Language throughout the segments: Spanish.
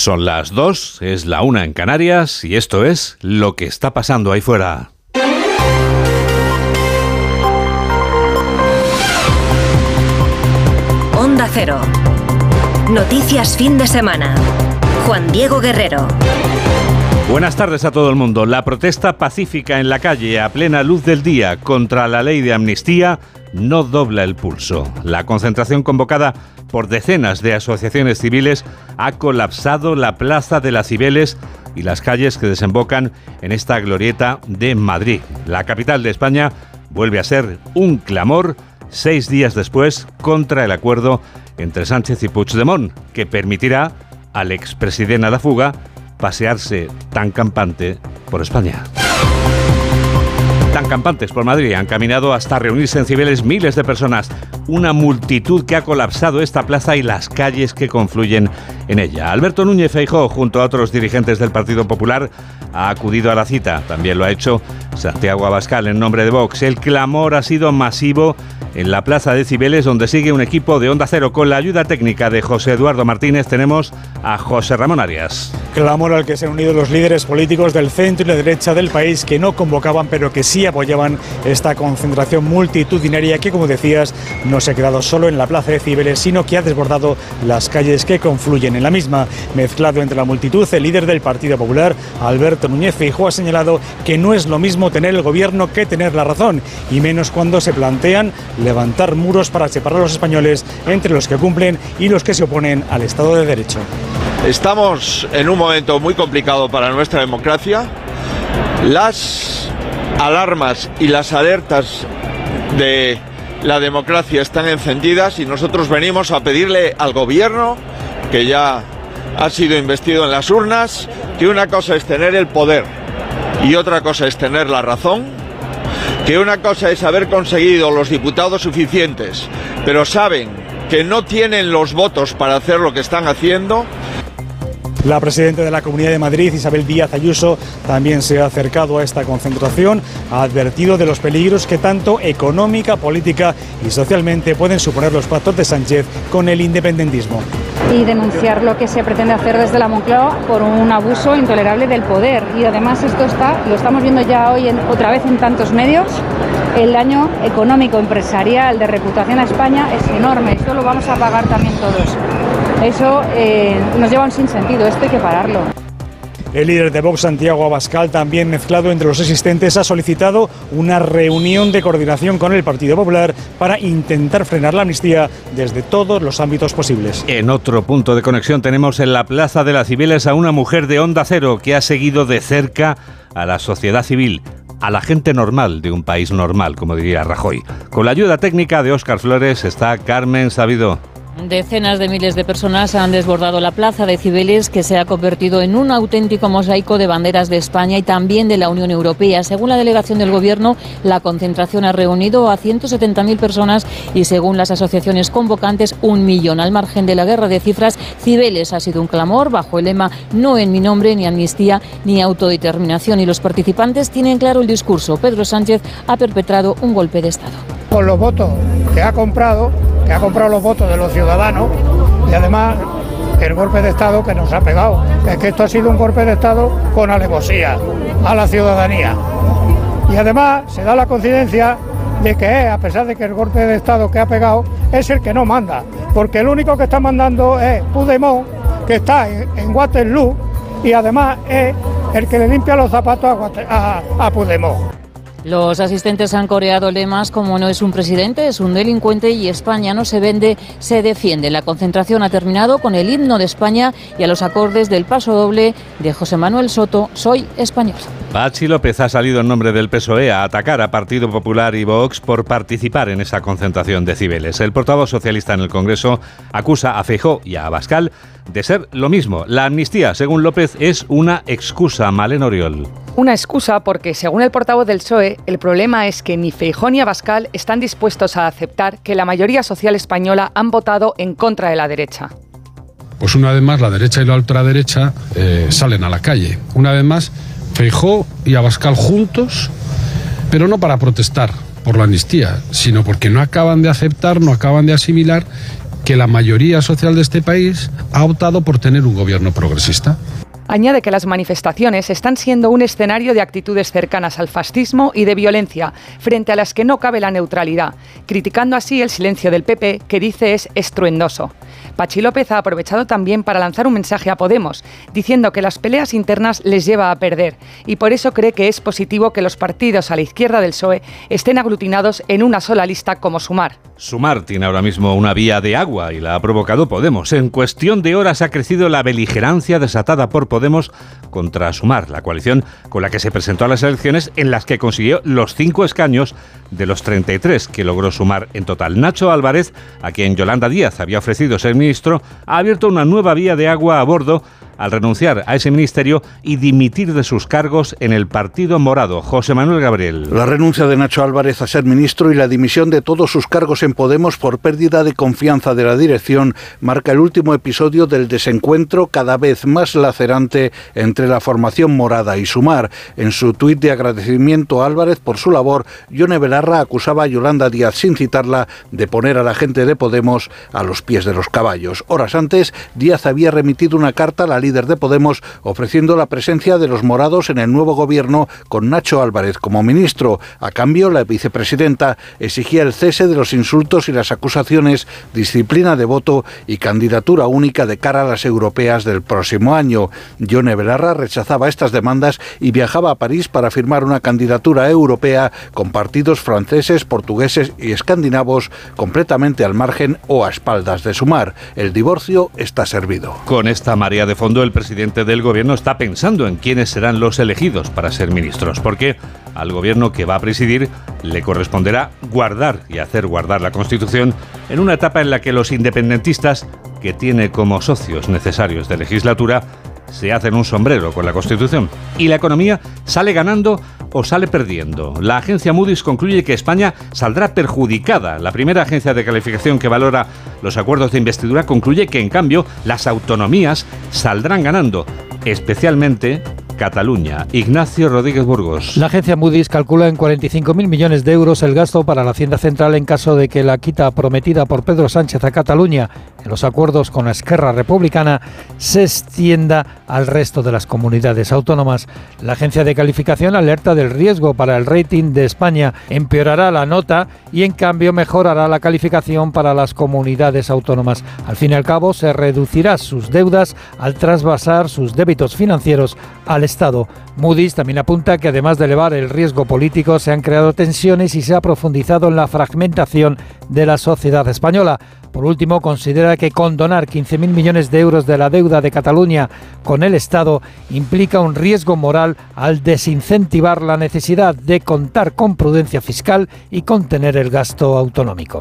Son las dos, es la una en Canarias y esto es lo que está pasando ahí fuera. Onda Cero. Noticias fin de semana. Juan Diego Guerrero. Buenas tardes a todo el mundo. La protesta pacífica en la calle a plena luz del día contra la ley de amnistía no dobla el pulso. La concentración convocada por decenas de asociaciones civiles ha colapsado la Plaza de las Cibeles y las calles que desembocan en esta glorieta de Madrid. La capital de España vuelve a ser un clamor seis días después contra el acuerdo entre Sánchez y Puigdemont, que permitirá al expresidente a la fuga pasearse tan campante por España. Tan campantes por Madrid han caminado hasta reunirse en Cibeles miles de personas, una multitud que ha colapsado esta plaza y las calles que confluyen en ella. Alberto Núñez Feijó, junto a otros dirigentes del Partido Popular, ha acudido a la cita. También lo ha hecho Santiago Abascal en nombre de Vox. El clamor ha sido masivo en la plaza de Cibeles, donde sigue un equipo de Onda Cero. Con la ayuda técnica de José Eduardo Martínez, tenemos a José Ramón Arias. Clamor al que se han unido los líderes políticos del centro y la derecha del país que no convocaban, pero que sí apoyaban esta concentración multitudinaria que, como decías, no se ha quedado solo en la plaza de Cibeles, sino que ha desbordado las calles que confluyen en la misma. Mezclado entre la multitud, el líder del Partido Popular, Alberto Núñez Feijóo, ha señalado que no es lo mismo tener el gobierno que tener la razón, y menos cuando se plantean levantar muros para separar a los españoles entre los que cumplen y los que se oponen al Estado de Derecho. Estamos en un momento muy complicado para nuestra democracia. Las alarmas y las alertas de la democracia están encendidas y nosotros venimos a pedirle al gobierno, que ya ha sido investido en las urnas, que una cosa es tener el poder y otra cosa es tener la razón, que una cosa es haber conseguido los diputados suficientes, pero saben que no tienen los votos para hacer lo que están haciendo, la presidenta de la Comunidad de Madrid, Isabel Díaz Ayuso, también se ha acercado a esta concentración, ha advertido de los peligros que tanto económica, política y socialmente pueden suponer los pactos de Sánchez con el independentismo. Y denunciar lo que se pretende hacer desde la Moncloa por un abuso intolerable del poder. Y además esto está, lo estamos viendo ya hoy en, otra vez en tantos medios, el daño económico, empresarial, de reputación a España es enorme. Esto lo vamos a pagar también todos. Eso eh, nos lleva a un sinsentido, esto hay que pararlo. El líder de Vox, Santiago Abascal, también mezclado entre los asistentes, ha solicitado una reunión de coordinación con el Partido Popular para intentar frenar la amnistía desde todos los ámbitos posibles. En otro punto de conexión tenemos en la Plaza de las Civiles a una mujer de Onda Cero que ha seguido de cerca a la sociedad civil a la gente normal de un país normal, como diría Rajoy. Con la ayuda técnica de Óscar Flores está Carmen Sabido. Decenas de miles de personas han desbordado la plaza de Cibeles, que se ha convertido en un auténtico mosaico de banderas de España y también de la Unión Europea. Según la delegación del Gobierno, la concentración ha reunido a 170.000 personas y, según las asociaciones convocantes, un millón. Al margen de la guerra de cifras, Cibeles ha sido un clamor bajo el lema No en mi nombre, ni amnistía, ni autodeterminación. Y los participantes tienen claro el discurso. Pedro Sánchez ha perpetrado un golpe de Estado. Con los votos que ha comprado que ha comprado los votos de los ciudadanos y además el golpe de Estado que nos ha pegado. Es que esto ha sido un golpe de Estado con alevosía a la ciudadanía. Y además se da la coincidencia de que, a pesar de que el golpe de Estado que ha pegado es el que no manda, porque el único que está mandando es Pudemont, que está en, Waterloo, y además es el que le limpia los zapatos a, a, a Pudemont. Los asistentes han coreado lemas como no es un presidente, es un delincuente y España no se vende, se defiende. La concentración ha terminado con el himno de España y a los acordes del paso doble de José Manuel Soto, Soy español. Pachi López ha salido en nombre del PSOE a atacar a Partido Popular y Vox por participar en esa concentración de Cibeles. El portavoz socialista en el Congreso acusa a Feijó y a Abascal de ser lo mismo. La amnistía, según López, es una excusa, Malen Oriol. Una excusa porque, según el portavoz del PSOE, el problema es que ni Feijón ni Abascal están dispuestos a aceptar que la mayoría social española han votado en contra de la derecha. Pues una vez más la derecha y la ultraderecha eh, salen a la calle. Una vez más, Feijó y Abascal juntos, pero no para protestar por la amnistía, sino porque no acaban de aceptar, no acaban de asimilar que la mayoría social de este país ha optado por tener un gobierno progresista. Añade que las manifestaciones están siendo un escenario de actitudes cercanas al fascismo y de violencia, frente a las que no cabe la neutralidad, criticando así el silencio del PP, que dice es estruendoso. Pachi López ha aprovechado también para lanzar un mensaje a Podemos, diciendo que las peleas internas les lleva a perder y por eso cree que es positivo que los partidos a la izquierda del PSOE estén aglutinados en una sola lista como Sumar. Sumar tiene ahora mismo una vía de agua y la ha provocado Podemos. En cuestión de horas ha crecido la beligerancia desatada por Podemos contra Sumar, la coalición con la que se presentó a las elecciones en las que consiguió los cinco escaños de los 33 que logró Sumar en total. Nacho Álvarez, a quien Yolanda Díaz había ofrecido ser ministro, ha abierto una nueva vía de agua a bordo al renunciar a ese ministerio y dimitir de sus cargos en el Partido Morado. José Manuel Gabriel. La renuncia de Nacho Álvarez a ser ministro y la dimisión de todos sus cargos en Podemos por pérdida de confianza de la dirección marca el último episodio del desencuentro cada vez más lacerante entre la formación morada y Sumar. En su tuit de agradecimiento a Álvarez por su labor, Yone Belarra acusaba a Yolanda Díaz sin citarla de poner a la gente de Podemos a los pies de los caballos. Horas antes, Díaz había remitido una carta a la líder de Podemos ofreciendo la presencia de los morados en el nuevo gobierno con Nacho Álvarez como ministro. A cambio, la vicepresidenta exigía el cese de los insultos y las acusaciones, disciplina de voto y candidatura única de cara a las europeas del próximo año. Yone Belarra rechazaba estas demandas y viajaba a París para firmar una candidatura europea con partidos franceses, portugueses y escandinavos completamente al margen o a espaldas de Sumar. El divorcio está servido. Con esta María de fondo, el presidente del gobierno está pensando en quiénes serán los elegidos para ser ministros, porque al gobierno que va a presidir le corresponderá guardar y hacer guardar la Constitución en una etapa en la que los independentistas, que tiene como socios necesarios de legislatura, se hacen un sombrero con la Constitución. Y la economía sale ganando o sale perdiendo. La agencia Moody's concluye que España saldrá perjudicada. La primera agencia de calificación que valora los acuerdos de investidura concluye que, en cambio, las autonomías saldrán ganando, especialmente Cataluña. Ignacio Rodríguez Burgos. La agencia Moody's calcula en 45.000 millones de euros el gasto para la Hacienda Central en caso de que la quita prometida por Pedro Sánchez a Cataluña en los acuerdos con la Esquerra Republicana se extienda al resto de las comunidades autónomas. La agencia de calificación alerta del riesgo para el rating de España. Empeorará la nota y en cambio mejorará la calificación para las comunidades autónomas. Al fin y al cabo se reducirá sus deudas al trasvasar sus débitos financieros al Estado. Moody's también apunta que además de elevar el riesgo político se han creado tensiones y se ha profundizado en la fragmentación de la sociedad española. Por último, considera que condonar 15.000 millones de euros de la deuda de Cataluña con el Estado implica un riesgo moral al desincentivar la necesidad de contar con prudencia fiscal y contener el gasto autonómico.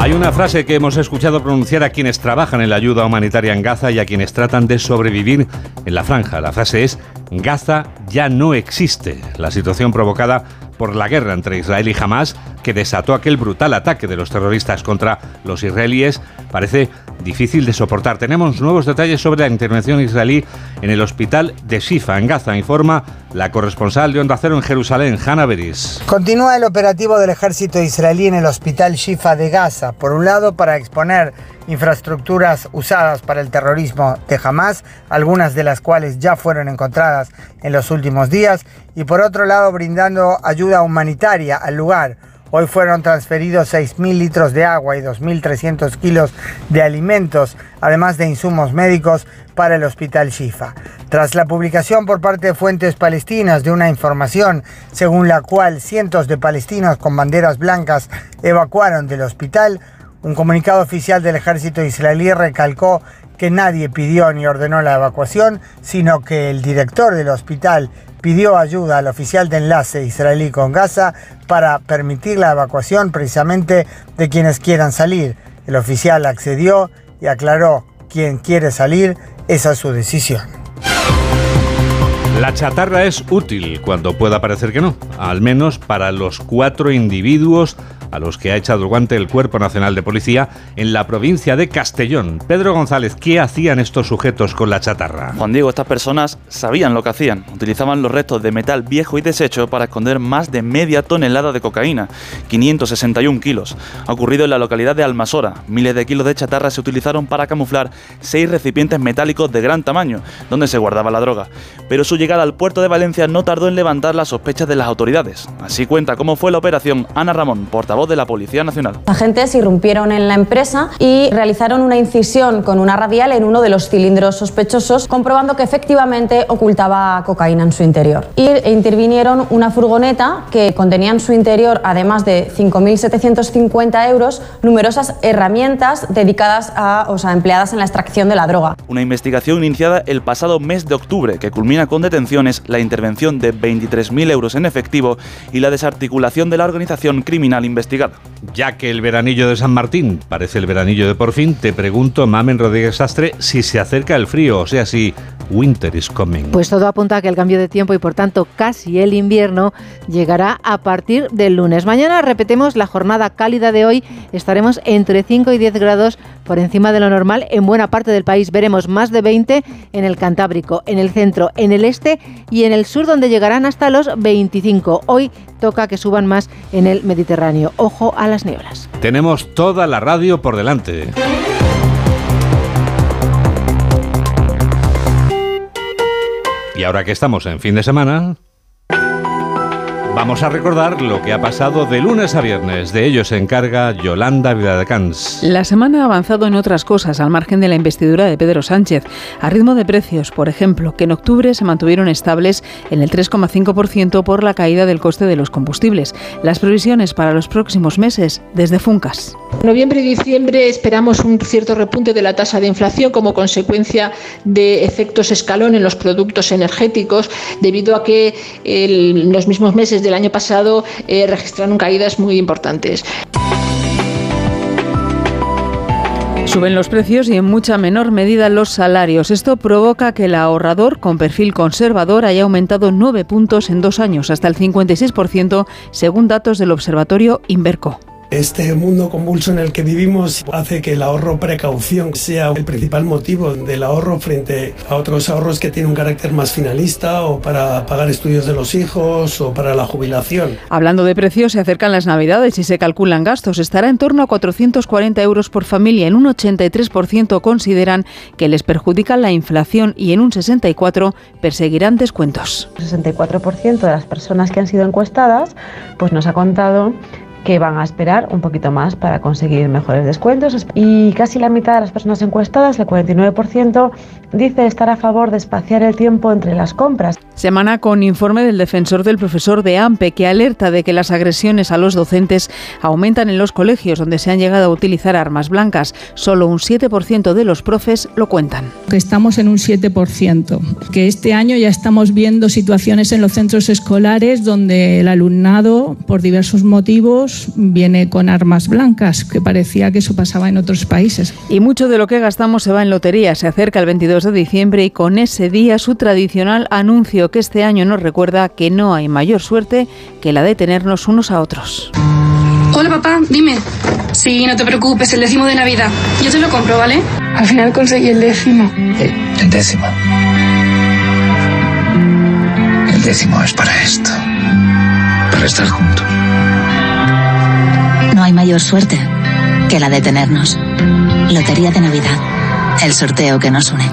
Hay una frase que hemos escuchado pronunciar a quienes trabajan en la ayuda humanitaria en Gaza y a quienes tratan de sobrevivir en la franja. La frase es, Gaza ya no existe. La situación provocada por la guerra entre Israel y Hamas, que desató aquel brutal ataque de los terroristas contra los israelíes, parece difícil de soportar. Tenemos nuevos detalles sobre la intervención israelí en el hospital de Shifa, en Gaza, informa la corresponsal de Onda Cero en Jerusalén, Hanna Beris. Continúa el operativo del ejército israelí en el hospital Shifa de Gaza, por un lado para exponer infraestructuras usadas para el terrorismo de Hamas, algunas de las cuales ya fueron encontradas en los últimos días, y por otro lado brindando ayuda humanitaria al lugar. Hoy fueron transferidos 6.000 litros de agua y 2.300 kilos de alimentos, además de insumos médicos para el hospital Shifa. Tras la publicación por parte de fuentes palestinas de una información según la cual cientos de palestinos con banderas blancas evacuaron del hospital, un comunicado oficial del ejército israelí recalcó que nadie pidió ni ordenó la evacuación, sino que el director del hospital pidió ayuda al oficial de enlace israelí con Gaza para permitir la evacuación precisamente de quienes quieran salir. El oficial accedió y aclaró, quien quiere salir, esa es su decisión. La chatarra es útil cuando pueda parecer que no, al menos para los cuatro individuos a los que ha echado el guante el Cuerpo Nacional de Policía en la provincia de Castellón. Pedro González, ¿qué hacían estos sujetos con la chatarra? Juan Diego, estas personas sabían lo que hacían. Utilizaban los restos de metal viejo y desecho para esconder más de media tonelada de cocaína, 561 kilos. Ha ocurrido en la localidad de Almasora. Miles de kilos de chatarra se utilizaron para camuflar seis recipientes metálicos de gran tamaño, donde se guardaba la droga. Pero su llegada al puerto de Valencia no tardó en levantar las sospechas de las autoridades. Así cuenta cómo fue la operación Ana Ramón, portavoz de la Policía Nacional. Agentes irrumpieron en la empresa y realizaron una incisión con una radial en uno de los cilindros sospechosos, comprobando que efectivamente ocultaba cocaína en su interior. Y intervinieron una furgoneta que contenía en su interior, además de 5.750 euros, numerosas herramientas dedicadas a, o sea, empleadas en la extracción de la droga. Una investigación iniciada el pasado mes de octubre que culmina con detenciones, la intervención de 23.000 euros en efectivo y la desarticulación de la organización criminal investigada. Ya que el veranillo de San Martín parece el veranillo de por fin, te pregunto, Mamen Rodríguez Sastre, si se acerca el frío, o sea, si winter is coming. Pues todo apunta a que el cambio de tiempo y por tanto casi el invierno llegará a partir del lunes. Mañana repetemos la jornada cálida de hoy, estaremos entre 5 y 10 grados por encima de lo normal en buena parte del país. Veremos más de 20 en el Cantábrico, en el centro, en el este y en el sur donde llegarán hasta los 25. Hoy toca que suban más en el Mediterráneo. Ojo a las nieblas. Tenemos toda la radio por delante. Y ahora que estamos en fin de semana, Vamos a recordar lo que ha pasado de lunes a viernes. De ello se encarga Yolanda Viladecans. La semana ha avanzado en otras cosas, al margen de la investidura de Pedro Sánchez. A ritmo de precios, por ejemplo, que en octubre se mantuvieron estables en el 3,5% por la caída del coste de los combustibles. Las previsiones para los próximos meses desde Funcas. Noviembre y diciembre esperamos un cierto repunte de la tasa de inflación como consecuencia de efectos escalón en los productos energéticos, debido a que en los mismos meses del año pasado eh, registraron caídas muy importantes. Suben los precios y en mucha menor medida los salarios. Esto provoca que el ahorrador con perfil conservador haya aumentado nueve puntos en dos años, hasta el 56%, según datos del observatorio Inverco. Este mundo convulso en el que vivimos hace que el ahorro precaución sea el principal motivo del ahorro frente a otros ahorros que tienen un carácter más finalista o para pagar estudios de los hijos o para la jubilación. Hablando de precios, se acercan las navidades y se calculan gastos. Estará en torno a 440 euros por familia. En un 83% consideran que les perjudica la inflación y en un 64% perseguirán descuentos. El 64% de las personas que han sido encuestadas pues nos ha contado que van a esperar un poquito más para conseguir mejores descuentos y casi la mitad de las personas encuestadas, el 49%, dice estar a favor de espaciar el tiempo entre las compras. Semana con informe del defensor del profesor de AMPE que alerta de que las agresiones a los docentes aumentan en los colegios donde se han llegado a utilizar armas blancas. Solo un 7% de los profes lo cuentan. Que estamos en un 7%, que este año ya estamos viendo situaciones en los centros escolares donde el alumnado, por diversos motivos, viene con armas blancas, que parecía que eso pasaba en otros países. Y mucho de lo que gastamos se va en lotería. Se acerca el 22 de diciembre y con ese día su tradicional anuncio que este año nos recuerda que no hay mayor suerte que la de tenernos unos a otros. Hola papá, dime. Sí, no te preocupes, el décimo de Navidad. Yo te lo compro, ¿vale? Al final conseguí el décimo. El, el décimo. El décimo es para esto. Para estar juntos. Hay mayor suerte que la de tenernos. Lotería de Navidad. El sorteo que nos une.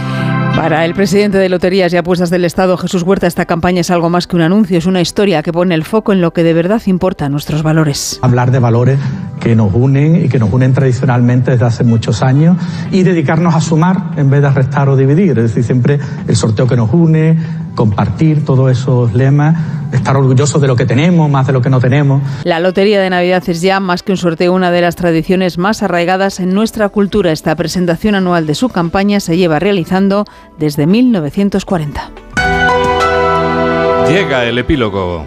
Para el presidente de Loterías y Apuestas del Estado, Jesús Huerta, esta campaña es algo más que un anuncio, es una historia que pone el foco en lo que de verdad importa, nuestros valores. Hablar de valores que nos unen y que nos unen tradicionalmente desde hace muchos años y dedicarnos a sumar en vez de restar o dividir. Es decir, siempre el sorteo que nos une, compartir todos esos lemas, estar orgullosos de lo que tenemos, más de lo que no tenemos. La Lotería de Navidad es ya más que un sorteo, una de las tradiciones más arraigadas en nuestra cultura. Esta presentación anual de su campaña se lleva realizando desde 1940. Llega el epílogo.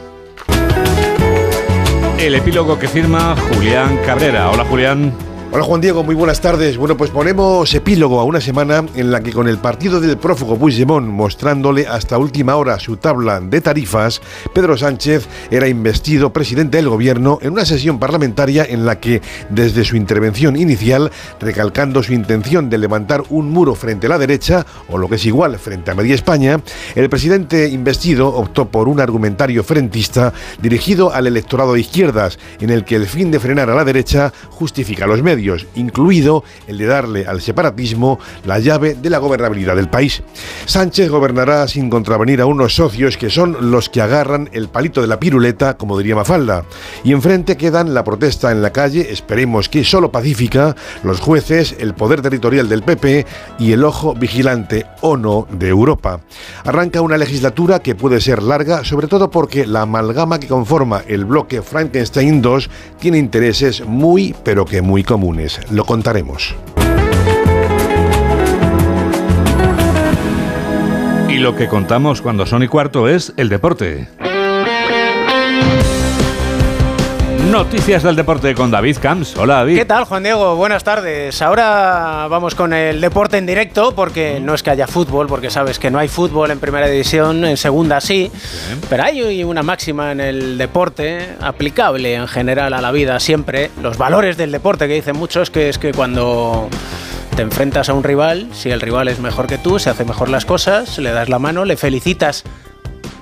El epílogo que firma Julián Cabrera. Hola Julián. Hola Juan Diego, muy buenas tardes. Bueno, pues ponemos epílogo a una semana en la que con el partido del prófugo Puigdemont mostrándole hasta última hora su tabla de tarifas, Pedro Sánchez era investido presidente del gobierno en una sesión parlamentaria en la que, desde su intervención inicial, recalcando su intención de levantar un muro frente a la derecha, o lo que es igual, frente a media España, el presidente investido optó por un argumentario frentista dirigido al electorado de izquierdas, en el que el fin de frenar a la derecha justifica los medios incluido el de darle al separatismo la llave de la gobernabilidad del país. Sánchez gobernará sin contravenir a unos socios que son los que agarran el palito de la piruleta, como diría Mafalda. Y enfrente quedan la protesta en la calle, esperemos que solo pacífica, los jueces, el poder territorial del PP y el ojo vigilante o no de Europa. Arranca una legislatura que puede ser larga, sobre todo porque la amalgama que conforma el bloque Frankenstein 2 tiene intereses muy, pero que muy comunes. Lo contaremos. Y lo que contamos cuando son y cuarto es el deporte. Noticias del deporte con David Camps. Hola David. ¿Qué tal Juan Diego? Buenas tardes. Ahora vamos con el deporte en directo porque no es que haya fútbol, porque sabes que no hay fútbol en primera división, en segunda sí, pero hay una máxima en el deporte aplicable en general a la vida siempre. Los valores del deporte que dicen muchos que es que cuando te enfrentas a un rival, si el rival es mejor que tú, se hace mejor las cosas, le das la mano, le felicitas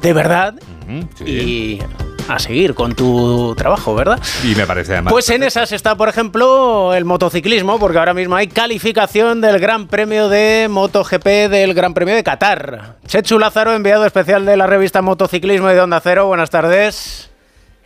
de verdad y a seguir con tu trabajo, ¿verdad? Y me parece además. Pues en esas está, por ejemplo, el motociclismo, porque ahora mismo hay calificación del Gran Premio de MotoGP del Gran Premio de Qatar. Chechu Lázaro, enviado especial de la revista Motociclismo y de Onda Cero. Buenas tardes.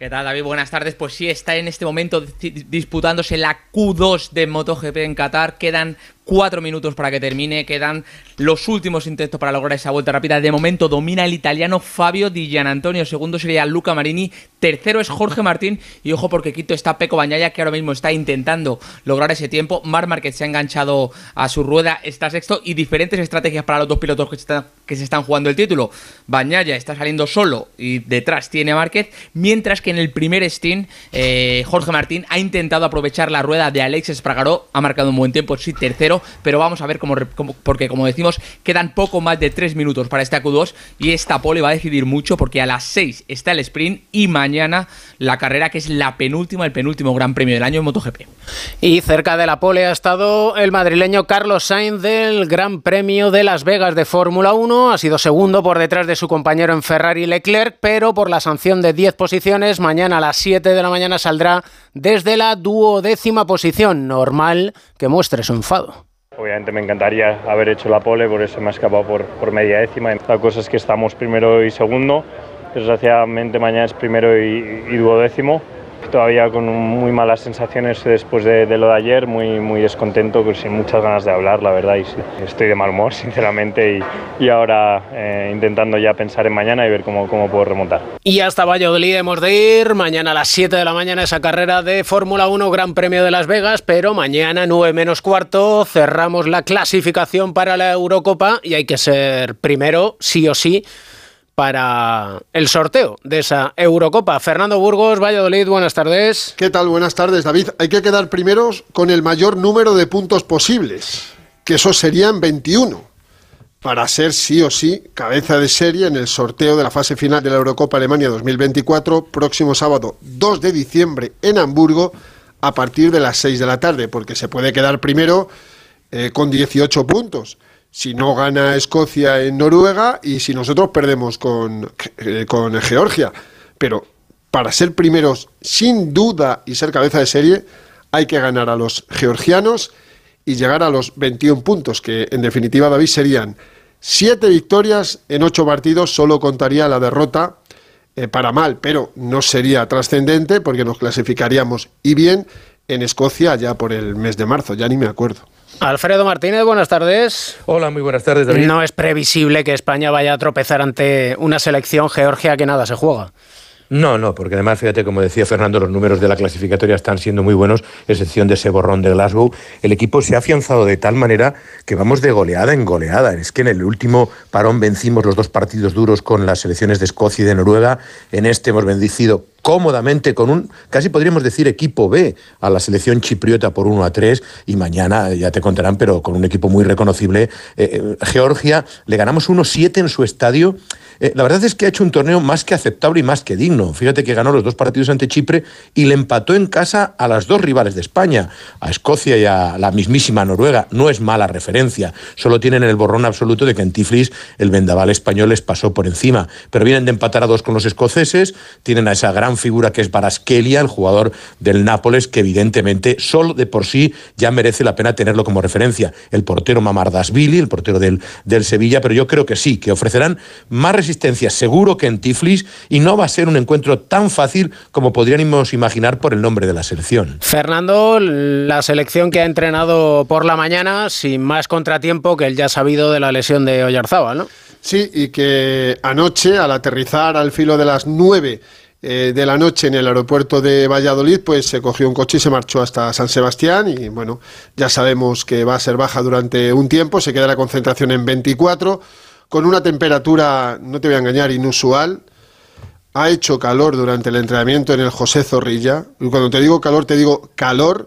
¿Qué tal, David? Buenas tardes. Pues sí, está en este momento disputándose la Q2 de MotoGP en Qatar. Quedan cuatro minutos para que termine. Quedan los últimos intentos para lograr esa vuelta rápida. De momento domina el italiano Fabio Di Gianantonio. Segundo sería Luca Marini. Tercero es Jorge Martín. Y ojo porque quito está Peco Bañaya que ahora mismo está intentando lograr ese tiempo. Mar Márquez se ha enganchado a su rueda. Está sexto. Y diferentes estrategias para los dos pilotos que, que se están jugando el título. Bañaya está saliendo solo y detrás tiene Márquez. Mientras que en el primer Steam, eh, Jorge Martín ha intentado aprovechar la rueda de Alex Espragaró. Ha marcado un buen tiempo, sí, tercero pero vamos a ver cómo, porque como decimos, quedan poco más de 3 minutos para este Q2 y esta pole va a decidir mucho porque a las 6 está el sprint y mañana la carrera que es la penúltima, el penúltimo Gran Premio del año en MotoGP. Y cerca de la pole ha estado el madrileño Carlos Sainz del Gran Premio de Las Vegas de Fórmula 1, ha sido segundo por detrás de su compañero en Ferrari Leclerc, pero por la sanción de 10 posiciones, mañana a las 7 de la mañana saldrá desde la duodécima posición, normal que muestre su enfado. Obviamente me encantaría haber hecho la pole, por eso me ha escapado por, media décima. La cosa es que estamos primero y segundo. Desgraciadamente mañana es primero y duodécimo todavía con muy malas sensaciones después de, lo de ayer, muy, muy descontento, sin muchas ganas de hablar, la verdad, y estoy de mal humor, sinceramente, y, ahora eh, intentando ya pensar en mañana y ver cómo, cómo puedo remontar. Y hasta Valladolid hemos de ir, mañana a las 7 de la mañana esa carrera de Fórmula 1 Gran Premio de Las Vegas, pero mañana 9 menos cuarto cerramos la clasificación para la Eurocopa y hay que ser primero, sí o sí, para el sorteo de esa Eurocopa. Fernando Burgos, Valladolid, buenas tardes. ¿Qué tal? Buenas tardes, David. Hay que quedar primeros con el mayor número de puntos posibles, que esos serían 21, para ser sí o sí cabeza de serie en el sorteo de la fase final de la Eurocopa Alemania 2024, próximo sábado 2 de diciembre en Hamburgo, a partir de las 6 de la tarde, porque se puede quedar primero eh, con 18 puntos si no gana Escocia en Noruega y si nosotros perdemos con, eh, con Georgia. Pero para ser primeros, sin duda, y ser cabeza de serie, hay que ganar a los georgianos y llegar a los 21 puntos, que en definitiva, David, serían 7 victorias en 8 partidos, solo contaría la derrota eh, para mal, pero no sería trascendente porque nos clasificaríamos y bien en Escocia ya por el mes de marzo, ya ni me acuerdo. Alfredo Martínez, buenas tardes. Hola, muy buenas tardes, David. No es previsible que España vaya a tropezar ante una selección Georgia que nada se juega. No, no, porque además, fíjate, como decía Fernando, los números de la clasificatoria están siendo muy buenos, excepción de ese borrón de Glasgow. El equipo se ha afianzado de tal manera que vamos de goleada en goleada. Es que en el último parón vencimos los dos partidos duros con las selecciones de Escocia y de Noruega. En este hemos vencido cómodamente con un, casi podríamos decir, equipo B a la selección chipriota por 1 a 3 y mañana, ya te contarán, pero con un equipo muy reconocible. Eh, eh, Georgia, le ganamos 1-7 en su estadio eh, la verdad es que ha hecho un torneo más que aceptable y más que digno. Fíjate que ganó los dos partidos ante Chipre y le empató en casa a las dos rivales de España, a Escocia y a la mismísima Noruega. No es mala referencia, solo tienen el borrón absoluto de que en Tiflis el vendaval español les pasó por encima. Pero vienen de empatar a dos con los escoceses, tienen a esa gran figura que es Baraskelia, el jugador del Nápoles, que evidentemente solo de por sí ya merece la pena tenerlo como referencia. El portero Mamardasvili, el portero del, del Sevilla, pero yo creo que sí, que ofrecerán más resistencia seguro que en Tiflis y no va a ser un encuentro tan fácil como podríamos imaginar por el nombre de la selección. Fernando, la selección que ha entrenado por la mañana sin más contratiempo que el ya sabido de la lesión de Oyarzábal, ¿no? Sí, y que anoche, al aterrizar al filo de las nueve eh, de la noche en el aeropuerto de Valladolid, pues se cogió un coche y se marchó hasta San Sebastián y bueno, ya sabemos que va a ser baja durante un tiempo, se queda la concentración en 24 con una temperatura, no te voy a engañar, inusual. Ha hecho calor durante el entrenamiento en el José Zorrilla. Y cuando te digo calor, te digo calor.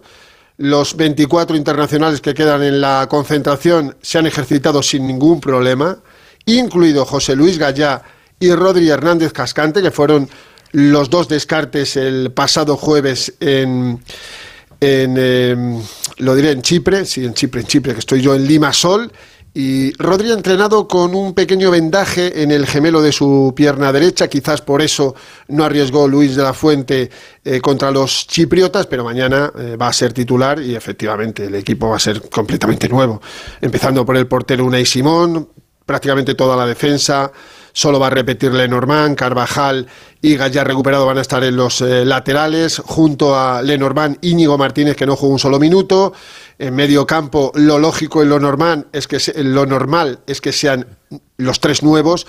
Los 24 internacionales que quedan en la concentración se han ejercitado sin ningún problema, incluido José Luis Gallá y Rodri Hernández Cascante, que fueron los dos descartes el pasado jueves en, en em, lo diré en Chipre, sí, en Chipre, en Chipre, que estoy yo en Lima Sol, y Rodri ha entrenado con un pequeño vendaje en el gemelo de su pierna derecha, quizás por eso no arriesgó Luis de la Fuente eh, contra los chipriotas, pero mañana eh, va a ser titular y efectivamente el equipo va a ser completamente nuevo. Empezando por el portero Unai Simón, prácticamente toda la defensa, solo va a repetir Lenormand, Carvajal y Gallar recuperado van a estar en los eh, laterales, junto a Lenormand, Íñigo Martínez que no jugó un solo minuto. En medio campo, lo lógico y lo normal es que, lo normal es que sean los tres nuevos,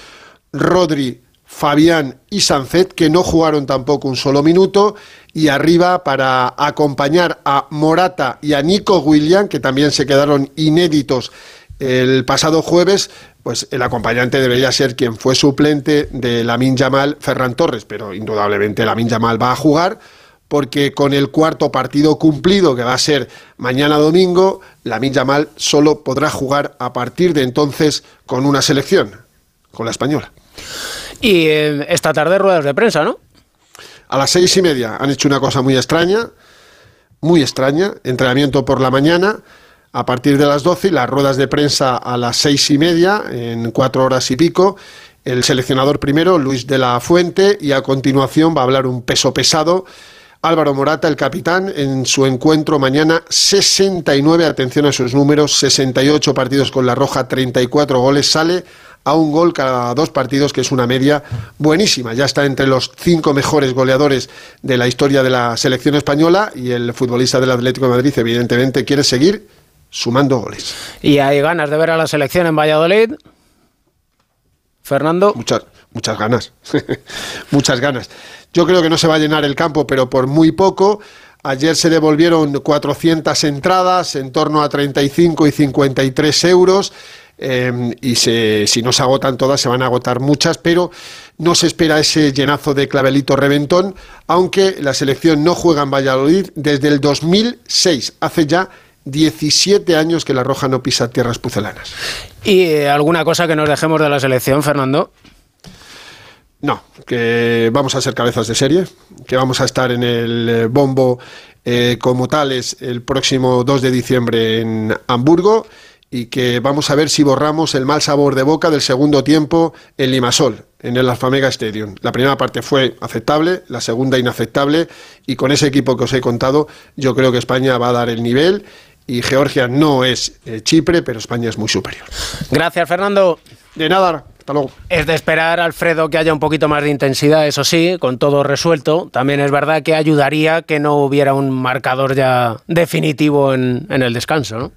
Rodri, Fabián y Sancet, que no jugaron tampoco un solo minuto, y arriba para acompañar a Morata y a Nico William, que también se quedaron inéditos el pasado jueves, pues el acompañante debería ser quien fue suplente de Lamin Yamal, Ferran Torres, pero indudablemente Lamin Yamal va a jugar porque con el cuarto partido cumplido, que va a ser mañana domingo, la Yamal solo podrá jugar a partir de entonces con una selección, con la española. Y eh, esta tarde ruedas de prensa, ¿no? A las seis y media han hecho una cosa muy extraña, muy extraña, entrenamiento por la mañana, a partir de las doce y las ruedas de prensa a las seis y media, en cuatro horas y pico, el seleccionador primero, Luis de la Fuente, y a continuación va a hablar un peso pesado Álvaro Morata, el capitán, en su encuentro mañana 69, atención a sus números, 68 partidos con la Roja, 34 goles, sale a un gol cada dos partidos, que es una media buenísima. Ya está entre los cinco mejores goleadores de la historia de la selección española y el futbolista del Atlético de Madrid, evidentemente, quiere seguir sumando goles. ¿Y hay ganas de ver a la selección en Valladolid? Fernando. Muchas, muchas ganas. muchas ganas. Yo creo que no se va a llenar el campo, pero por muy poco. Ayer se devolvieron 400 entradas, en torno a 35 y 53 euros. Em, y si no se agotan todas, se van a agotar muchas, pero no se espera ese llenazo de clavelito reventón, aunque la selección no juega en Valladolid desde el 2006, hace ya 17 años que la Roja no pisa tierras pucelanas. ¿Y eh, alguna cosa que nos dejemos de la selección, Fernando? No, que vamos a ser cabezas de serie, que vamos a estar en el eh, bombo eh, como tales el próximo 2 de diciembre en Hamburgo y que vamos a ver si borramos el mal sabor de boca del segundo tiempo en Limasol, en el Alfamega Stadium. La primera parte fue aceptable, la segunda inaceptable y con ese equipo que os he contado yo creo que España va a dar el nivel y Georgia no es eh, Chipre, pero España es muy superior. Gracias, Fernando. De nada. Es de esperar, Alfredo, que haya un poquito más de intensidad, eso sí, con todo resuelto. También es verdad que ayudaría que no hubiera un marcador ya definitivo en, en el descanso, ¿no?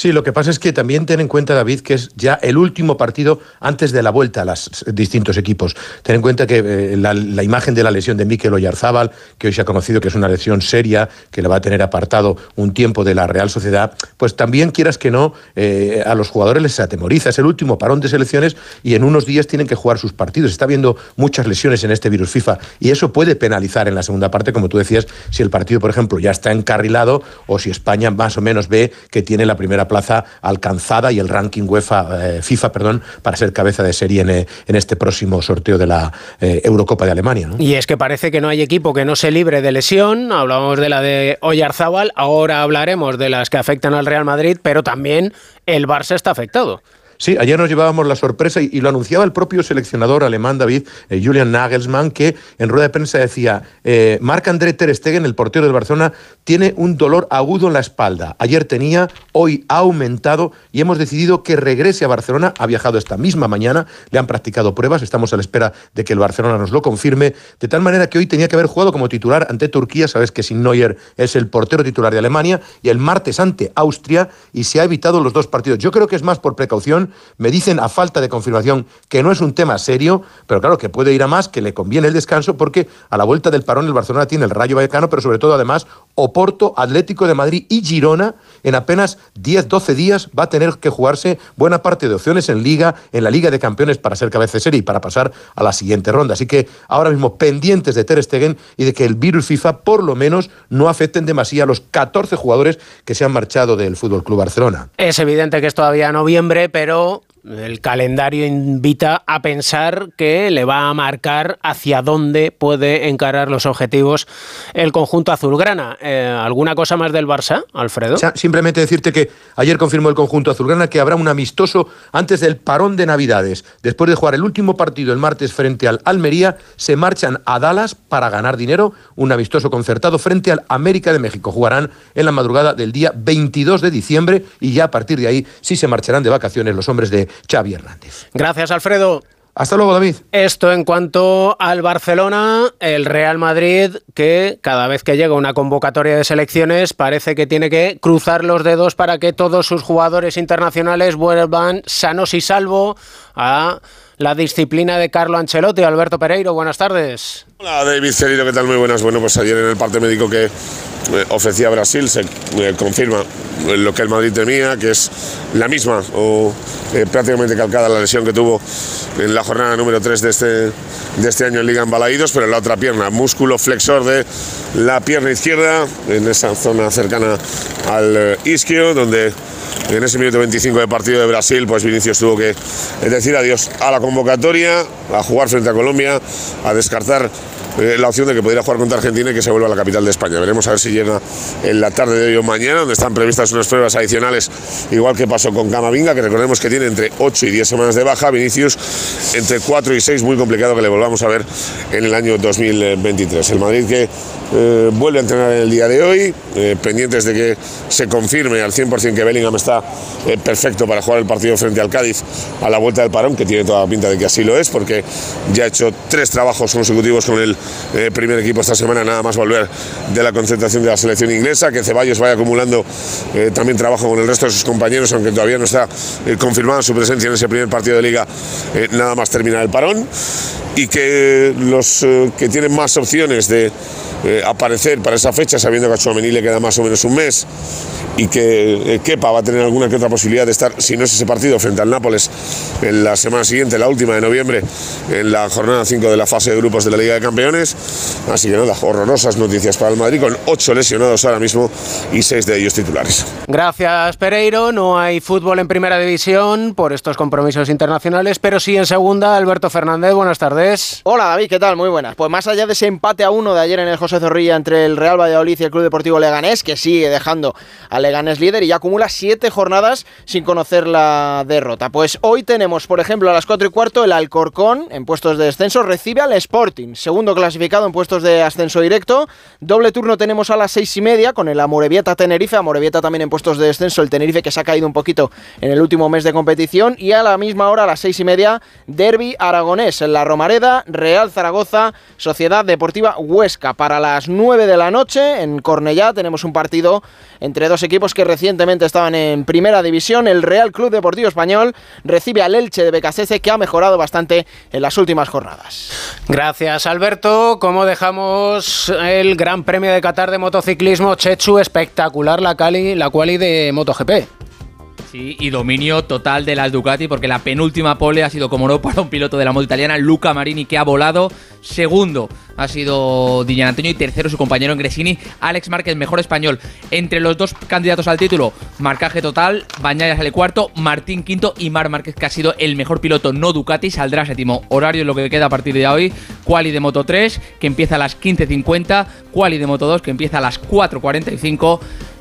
Sí, lo que pasa es que también ten en cuenta, David, que es ya el último partido antes de la vuelta a los distintos equipos. Ten en cuenta que eh, la, imagen de la lesión de Mikel Oyarzábal, que hoy se ha conocido que es una lesión seria, que le va a tener apartado un tiempo de la Real Sociedad, pues también quieras que no, eh, a los jugadores les atemoriza. Es el último parón de selecciones y en unos días tienen que jugar sus partidos. Está habiendo muchas lesiones en este virus FIFA y eso puede penalizar en la segunda parte, como tú decías, si el partido, por ejemplo, ya está encarrilado o si España más o menos ve que tiene la primera plaza alcanzada y el ranking UEFA, eh, FIFA perdón, para ser cabeza de serie en, eh, este próximo sorteo de la eh, Eurocopa de Alemania. Y es que parece que no hay equipo que no se libre de lesión. Hablábamos de la de Oyarzábal, ahora hablaremos de las que afectan al Real Madrid, pero también el Barça está afectado. Sí, ayer nos llevábamos la sorpresa y, lo anunciaba el propio seleccionador alemán David, eh, Julian Nagelsmann, que en rueda de prensa decía, eh, Marc-André Ter Stegen, el portero del Barcelona, tiene un dolor agudo en la espalda. Ayer tenía, hoy ha aumentado y hemos decidido que regrese a Barcelona. Ha viajado esta misma mañana, le han practicado pruebas, estamos a la espera de que el Barcelona nos lo confirme, de tal manera que hoy tenía que haber jugado como titular ante Turquía, sabes que sin Neuer es el portero titular de Alemania, y el martes ante Austria, y se ha evitado los dos partidos. Yo creo que es más por precaución me dicen a falta de confirmación que no es un tema serio, pero claro que puede ir a más, que le conviene el descanso porque a la vuelta del parón el Barcelona tiene el Rayo Vallecano, pero sobre todo además Oporto, Atlético de Madrid y Girona en apenas 10-12 días va a tener que jugarse buena parte de opciones en Liga, en la Liga de Campeones para ser cabeza de serie y para pasar a la siguiente ronda. Así que ahora mismo pendientes de Ter Stegen y de que el virus FIFA por lo menos no afecten demasiado a los 14 jugadores que se han marchado del Fútbol Club Barcelona. Es evidente que es todavía noviembre, pero el calendario invita a pensar que le va a marcar hacia dónde puede encarar los objetivos el conjunto azulgrana. Eh, ¿Alguna cosa más del Barça, Alfredo? simplemente decirte que ayer confirmó el conjunto azulgrana que habrá un amistoso antes del parón de Navidades. Después de jugar el último partido el martes frente al Almería, se marchan a Dallas para ganar dinero. Un amistoso concertado frente al América de México. Jugarán en la madrugada del día 22 de diciembre y ya a partir de ahí sí se marcharán de vacaciones los hombres de Xavi Hernández. Gracias, Alfredo. Hasta luego, David. Esto en cuanto al Barcelona, el Real Madrid, que cada vez que llega una convocatoria de selecciones parece que tiene que cruzar los dedos para que todos sus jugadores internacionales vuelvan sanos y salvo a la disciplina de Carlo Ancelotti. Alberto Pereiro, buenas tardes. Hola David Cerino, ¿qué tal? Muy buenas. Bueno, pues ayer en el parte médico que eh, ofrecía Brasil se eh, confirma lo que el Madrid temía, que es la misma o eh, prácticamente calcada la lesión que tuvo en la jornada número 3 de este, de este año en Liga en Balaídos, pero en la otra pierna, músculo flexor de la pierna izquierda, en esa zona cercana al isquio, donde en ese minuto 25 de partido de Brasil, pues Vinicius tuvo que decir adiós a la convocatoria, a jugar frente a Colombia, a descartar eh, la opción de que pudiera jugar contra Argentina y que se vuelva a la capital de España. Veremos a ver si llega en la tarde de hoy o mañana, donde están previstas unas pruebas adicionales, igual que pasó con Camavinga, que recordemos que tiene entre 8 y 10 semanas de baja, Vinicius entre 4 y 6, muy complicado que le volvamos a ver en el año 2023. El Madrid que eh, vuelve a entrenar en el día de hoy, eh, pendientes de que se confirme al 100% que Bellingham está perfecto para jugar el partido frente al Cádiz a la vuelta del parón, que tiene toda la pinta de que así lo es, porque ya ha hecho tres trabajos consecutivos con el eh, primer equipo esta semana, nada más volver de la concentración de la selección inglesa, que Ceballos vaya acumulando eh, también trabajo con el resto de sus compañeros, aunque todavía no está eh, confirmada su presencia en ese primer partido de liga, nada más terminar el parón, y que los que tienen más opciones de aparecer para esa fecha, sabiendo que a le queda más o menos un mes, y que Kepa va a tener alguna que otra posibilidad de estar, si no es ese partido, frente al Nápoles en la semana siguiente, la última de noviembre, en la jornada 5 de la fase de grupos de la Liga de Campeones. Así que nada, horrorosas noticias para el Madrid, con 8 lesionados ahora mismo y 6 de ellos titulares. Gracias, Pereiro. No hay fútbol en primera división por estos compromisos internacionales, pero sí en segunda. Alberto Fernández, buenas tardes. Hola, David, ¿qué tal? Muy buenas. Pues más allá de ese empate a uno de ayer en el José Zorrilla entre el Real Valladolid y el Club Deportivo Leganés, que sigue dejando al Leganés líder y ya acumula siete jornadas sin conocer la derrota. Pues hoy tenemos, por ejemplo, a las 4 y cuarto, el Alcorcón en puestos de descenso recibe al Sporting, segundo clasificado en puestos de ascenso directo. Doble turno tenemos a las seis y media con el Amorebieta Tenerife, Amorebieta también en puestos de descenso, el Tenerife que se ha caído un poquito en el último mes de competición. Y a la misma hora, a las seis y media, Derby Aragonés en la Romareda, Real Zaragoza, Sociedad Deportiva Huesca. Para las 9 de la noche en Cornellá tenemos un partido entre dos equipos que recientemente estaban en primera división. El Real Club Deportivo Español recibe al Elche de Becasese que ha mejorado bastante en las últimas jornadas. Gracias Alberto. ¿Cómo dejamos el Gran Premio de Qatar de motociclismo Chechu? Espectacular la, cali, la quali de MotoGP. Sí, y dominio total de las Ducati porque la penúltima pole ha sido como no para un piloto de la moto italiana, Luca Marini, que ha volado. Segundo ha sido Di Antonio y tercero su compañero Gresini, Alex Márquez, mejor español. Entre los dos candidatos al título, marcaje total, Bañaya sale cuarto, Martín quinto y Mar Márquez, que ha sido el mejor piloto no Ducati, saldrá séptimo. Horario es lo que queda a partir de hoy. Quali de Moto 3, que empieza a las 15.50, Quali de Moto 2, que empieza a las 4.45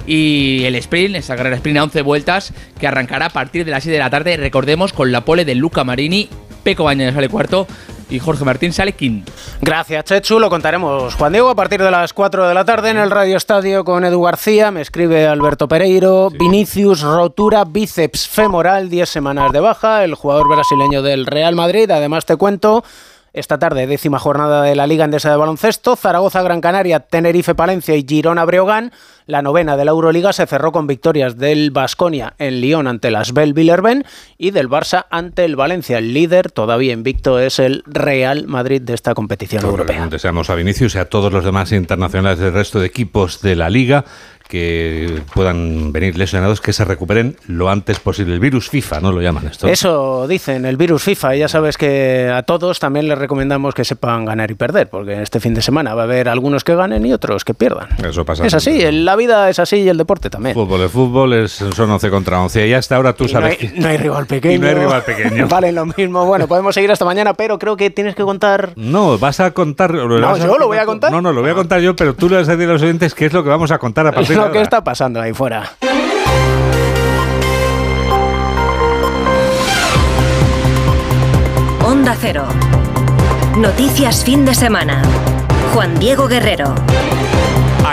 y el sprint, esa carrera sprint a 11 vueltas que arrancará a partir de las 7 de la tarde, recordemos, con la pole de Luca Marini, Peco Bañaya sale cuarto y Jorge Martín sale quinto. Gracias, Chechu. Lo contaremos, Juan Diego, a partir de las 4 de la tarde en el Radio Estadio con Edu García. Me escribe Alberto Pereiro. Vinicius, rotura bíceps femoral, 10 semanas de baja. El jugador brasileño del Real Madrid. Además, te cuento esta tarde, décima jornada de la Liga Endesa de Baloncesto, Zaragoza, Gran Canaria, Tenerife, Palencia y Girona, Breogán. La novena de la Euroliga se cerró con victorias del Basconia en Lyon ante las Bell Villerben y del Barça ante el Valencia. El líder, todavía invicto, es el Real Madrid de esta competición europea. Deseamos a Vinicius y a todos los demás internacionales del resto de equipos de la Liga que puedan venir lesionados, que se recuperen lo antes posible. El virus FIFA, ¿no lo llaman esto? Eso dicen, el virus FIFA. Y ya sabes que a todos también les recomendamos que sepan ganar y perder, porque este fin de semana va a haber algunos que ganen y otros que pierdan. Eso pasa. Es así, la vida es así y el deporte también. Fútbol, el fútbol es, son 11 contra 11. Y hasta ahora tú sabes no hay, que... no hay rival pequeño. Y no hay rival pequeño. vale, lo mismo. Bueno, podemos seguir hasta mañana, pero creo que tienes que contar... No, vas a contar... No, yo lo voy a contar. No, no, lo voy a contar yo, pero tú le vas a decir a los oyentes qué es lo que vamos a contar a partir ahora. ¿Qué está pasando? ahí fuera. Onda Cero. Noticias fin de semana. Juan Diego Guerrero.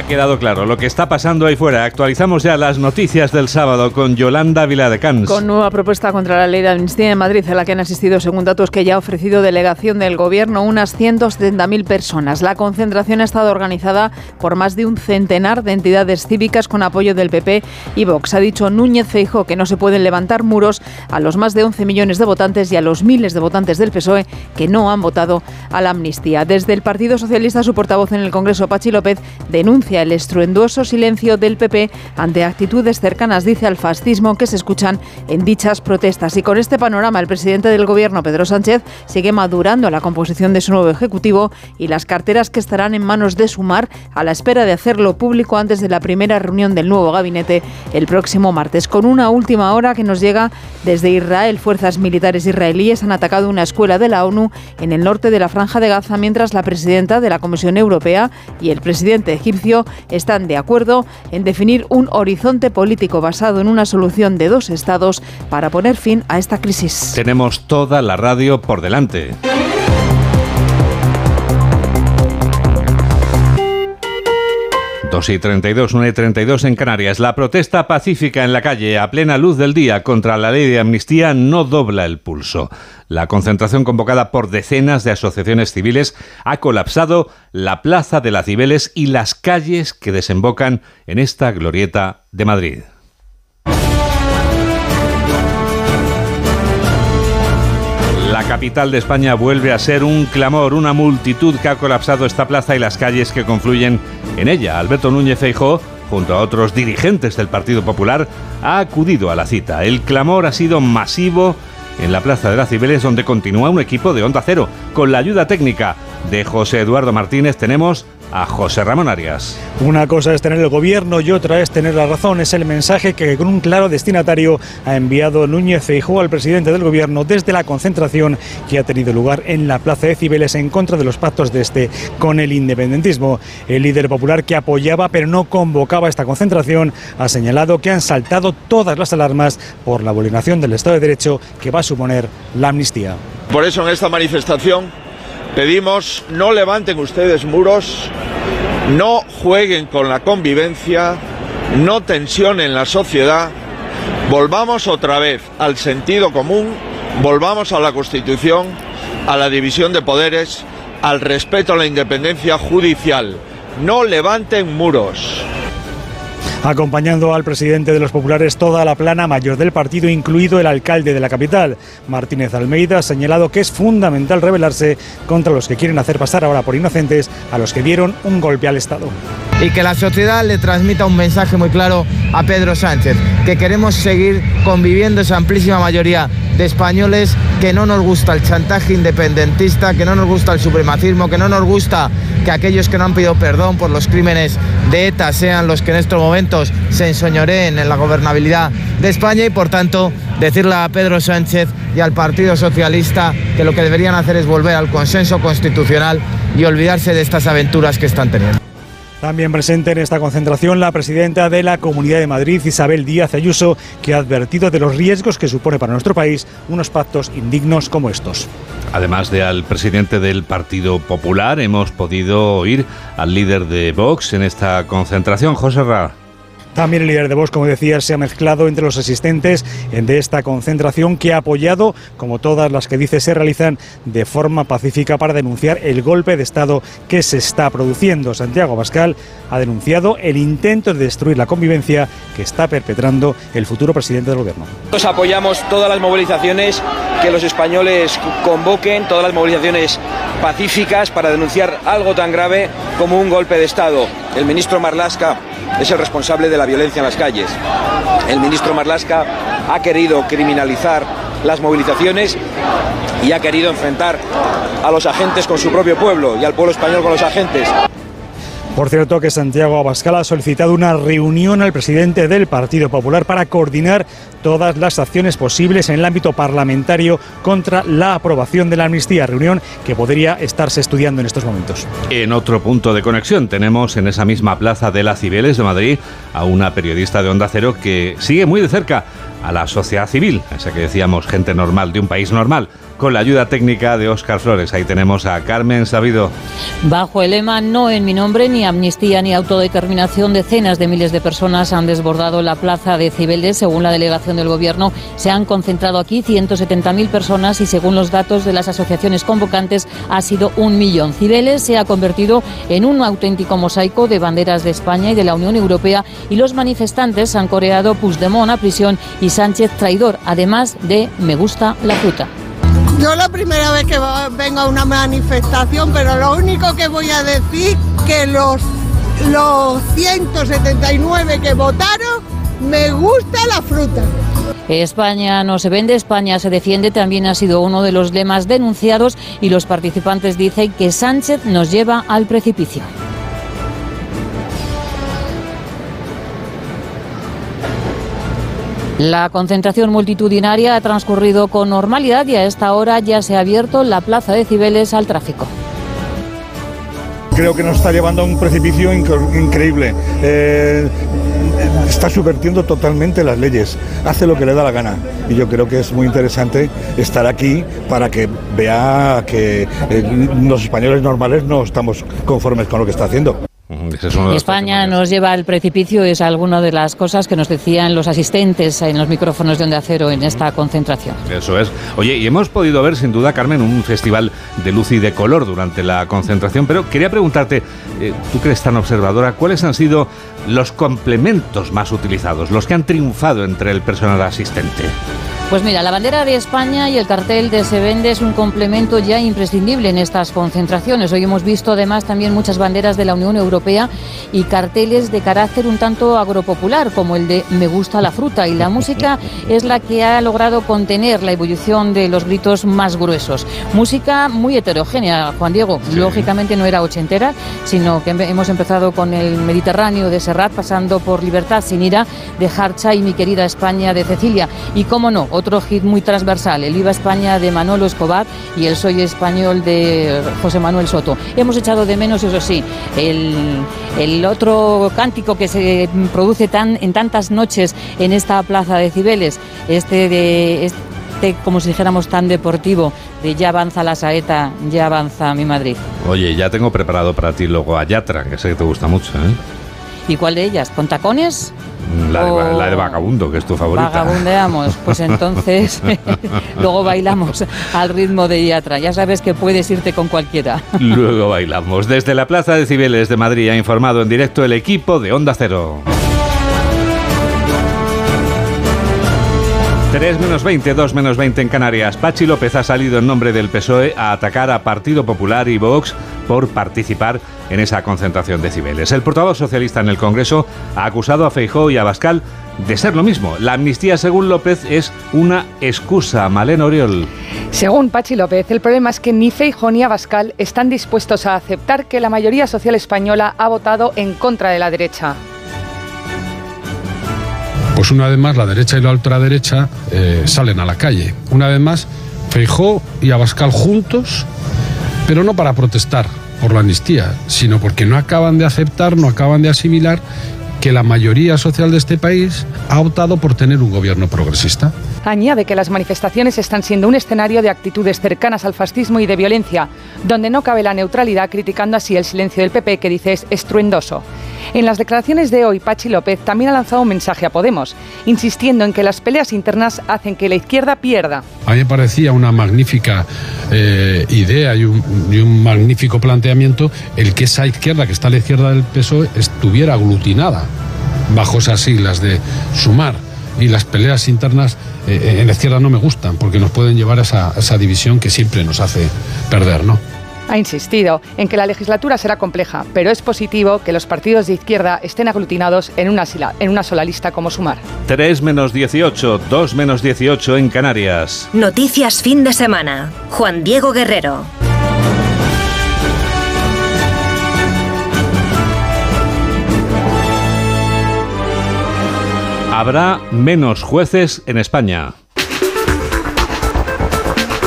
Quedado claro lo que está pasando ahí fuera. Actualizamos ya las noticias del sábado con Yolanda Viladecans. Con nueva propuesta contra la ley de amnistía en Madrid, a la que han asistido, según datos que ya ha ofrecido delegación del Gobierno, unas 170.000 personas. La concentración ha estado organizada por más de un centenar de entidades cívicas con apoyo del PP y Vox. Ha dicho Núñez Feijo que no se pueden levantar muros a los más de 11 millones de votantes y a los miles de votantes del PSOE que no han votado a la amnistía. Desde el Partido Socialista, su portavoz en el Congreso, Pachi López, denuncia el estruendoso silencio del PP ante actitudes cercanas, dice, al fascismo que se escuchan en dichas protestas. Y con este panorama, el presidente del Gobierno, Pedro Sánchez, sigue madurando la composición de su nuevo Ejecutivo y las carteras que estarán en manos de Sumar a la espera de hacerlo público antes de la primera reunión del nuevo gabinete el próximo martes. Con una última hora que nos llega desde Israel, fuerzas militares israelíes han atacado una escuela de la ONU en el norte de la Franja de Gaza, mientras la presidenta de la Comisión Europea y el presidente egipcio están de acuerdo en definir un horizonte político basado en una solución de dos estados para poner fin a esta crisis. Tenemos toda la radio por delante. Dos y 32, 1 y 32 en Canarias. La protesta pacífica en la calle a plena luz del día contra la ley de amnistía no dobla el pulso. La concentración convocada por decenas de asociaciones civiles ha colapsado la Plaza de las Cibeles y las calles que desembocan en esta glorieta de Madrid. Capital de España vuelve a ser un clamor, una multitud que ha colapsado esta plaza y las calles que confluyen en ella. Alberto Núñez Feijóo, junto a otros dirigentes del Partido Popular, ha acudido a la cita. El clamor ha sido masivo en la Plaza de las Cibeles, donde continúa un equipo de Onda Cero. Con la ayuda técnica de José Eduardo Martínez tenemos a José Ramón Arias. Una cosa es tener el gobierno y otra es tener la razón. Es el mensaje que con un claro destinatario ha enviado Núñez Feijóo al presidente del gobierno desde la concentración que ha tenido lugar en la Plaza de Cibeles en contra de los pactos de este con el independentismo. El líder popular que apoyaba pero no convocaba esta concentración ha señalado que han saltado todas las alarmas por la vulneración del Estado de Derecho que va a suponer la amnistía. Por eso en esta manifestación Pedimos no levanten ustedes muros, no jueguen con la convivencia, no tensionen la sociedad, volvamos otra vez al sentido común, volvamos a la Constitución, a la división de poderes, al respeto a la independencia judicial. No levanten muros. Acompañando al presidente de los populares toda la plana mayor del partido, incluido el alcalde de la capital, Martínez Almeida, ha señalado que es fundamental rebelarse contra los que quieren hacer pasar ahora por inocentes a los que dieron un golpe al Estado. Y que la sociedad le transmita un mensaje muy claro a Pedro Sánchez, que queremos seguir conviviendo esa amplísima mayoría de españoles que no nos gusta el chantaje independentista, que no nos gusta el supremacismo, que no nos gusta que aquellos que no han pedido perdón por los crímenes de ETA sean los que en estos momentos se ensoñoreen en la gobernabilidad de España y por tanto decirle a Pedro Sánchez y al Partido Socialista que lo que deberían hacer es volver al consenso constitucional y olvidarse de estas aventuras que están teniendo. También presente en esta concentración la presidenta de la Comunidad de Madrid, Isabel Díaz Ayuso, que ha advertido de los riesgos que supone para nuestro país unos pactos indignos como estos. Además de al presidente del Partido Popular, hemos podido oír al líder de Vox en esta concentración, José Ra. También el líder de Vox, como decía, se ha mezclado entre los asistentes de esta concentración que ha apoyado, como todas las que dice se realizan de forma pacífica para denunciar el golpe de Estado que se está produciendo. Santiago Pascal ha denunciado el intento de destruir la convivencia que está perpetrando el futuro presidente del gobierno. Nos apoyamos todas las movilizaciones que los españoles convoquen, todas las movilizaciones pacíficas para denunciar algo tan grave como un golpe de Estado. El ministro Marlasca es el responsable de la violencia en las calles. El ministro Marlasca ha querido criminalizar las movilizaciones y ha querido enfrentar a los agentes con su propio pueblo y al pueblo español con los agentes. Por cierto que Santiago Abascal ha solicitado una reunión al presidente del Partido Popular para coordinar todas las acciones posibles en el ámbito parlamentario contra la aprobación de la amnistía, reunión que podría estarse estudiando en estos momentos. En otro punto de conexión tenemos en esa misma plaza de las Cibeles de Madrid a una periodista de Onda Cero que sigue muy de cerca a la sociedad civil, esa que decíamos gente normal de un país normal, con la ayuda técnica de Óscar Flores. Ahí tenemos a Carmen Sabido. Bajo el lema No en mi nombre, ni amnistía ni autodeterminación, decenas de miles de personas han desbordado la plaza de Cibeles. Según la delegación del Gobierno, se han concentrado aquí 170.000 personas y según los datos de las asociaciones convocantes ha sido un millón. Cibeles se ha convertido en un auténtico mosaico de banderas de España y de la Unión Europea y los manifestantes han coreado Puigdemont a prisión y Sánchez traidor, además de Me gusta la fruta. Yo la primera vez que vengo a una manifestación, pero lo único que voy a decir que los, los 179 que votaron, me gusta la fruta. España no se vende, España se defiende, también ha sido uno de los lemas denunciados y los participantes dicen que Sánchez nos lleva al precipicio. La concentración multitudinaria ha transcurrido con normalidad y a esta hora ya se ha abierto la plaza de Cibeles al tráfico. Creo que nos está llevando a un precipicio increíble. Eh, está subvertiendo totalmente las leyes, hace lo que le da la gana. Y yo creo que es muy interesante estar aquí para que vea que eh, los españoles normales no estamos conformes con lo que está haciendo. España nos lleva al precipicio, es alguna de las cosas que nos decían los asistentes en los micrófonos de Onda Cero en esta concentración. Eso es. Oye, y hemos podido ver sin duda, Carmen, un festival de luz y de color durante la concentración, pero quería preguntarte, eh, tú que eres tan observadora, ¿cuáles han sido los complementos más utilizados, los que han triunfado entre el personal asistente? Pues mira, la bandera de España y el cartel de Se Vende es un complemento ya imprescindible en estas concentraciones. Hoy hemos visto además también muchas banderas de la Unión Europea y carteles de carácter un tanto agropopular, como el de Me gusta la fruta. Y la música es la que ha logrado contener la ebullición de los gritos más gruesos. Música muy heterogénea, Juan Diego. Lógicamente no era ochentera, sino que hemos empezado con el Mediterráneo de Serrat, pasando por Libertad sin ira de Harcha y Mi querida España de Cecilia. Y cómo no, otro hit muy transversal, el Viva España de Manolo Escobar y el Soy Español de José Manuel Soto. Hemos echado de menos, eso sí, el, otro cántico que se produce tan, en tantas noches en esta plaza de Cibeles, este de... Este, como si dijéramos tan deportivo, de ya avanza la saeta, ya avanza mi Madrid. Oye, ya tengo preparado para ti luego a Yatra, que sé que te gusta mucho. ¿eh? ¿Y cuál de ellas? ¿Con tacones? La de, oh. Vagabundo, que es tu favorita. Vagabundeamos, pues entonces luego bailamos al ritmo de Yatra. Ya sabes que puedes irte con cualquiera. luego bailamos. Desde la Plaza de Cibeles de Madrid ha informado en directo el equipo de Onda Cero. 3 menos 20, 2 menos 20 en Canarias. Pachi López ha salido en nombre del PSOE a atacar a Partido Popular y Vox por participar en esa concentración de cibeles. El portavoz socialista en el Congreso ha acusado a Feijó y a Bascal de ser lo mismo. La amnistía, según López, es una excusa. Malén Oriol. Según Pachi López, el problema es que ni Feijó ni Abascal están dispuestos a aceptar que la mayoría social española ha votado en contra de la derecha. Pues una vez más la derecha y la ultraderecha eh, salen a la calle. Una vez más, Feijó y Abascal juntos, pero no para protestar por la amnistía, sino porque no acaban de aceptar, no acaban de asimilar que la mayoría social de este país ha optado por tener un gobierno progresista. Añade que las manifestaciones están siendo un escenario de actitudes cercanas al fascismo y de violencia, donde no cabe la neutralidad, criticando así el silencio del PP que dice es estruendoso. En las declaraciones de hoy, Pachi López también ha lanzado un mensaje a Podemos, insistiendo en que las peleas internas hacen que la izquierda pierda. A mí me parecía una magnífica eh, idea y un, magnífico planteamiento el que esa izquierda, que está a la izquierda del PSOE, estuviera aglutinada bajo esas siglas de sumar. Y las peleas internas eh, en la izquierda no me gustan porque nos pueden llevar a esa, a esa división que siempre nos hace perder, ¿no? Ha insistido en que la legislatura será compleja, pero es positivo que los partidos de izquierda estén aglutinados en una, sila- en una sola lista como Sumar. 3 menos 18, 2 menos 18 en Canarias. Noticias fin de semana. Juan Diego Guerrero. Habrá menos jueces en España.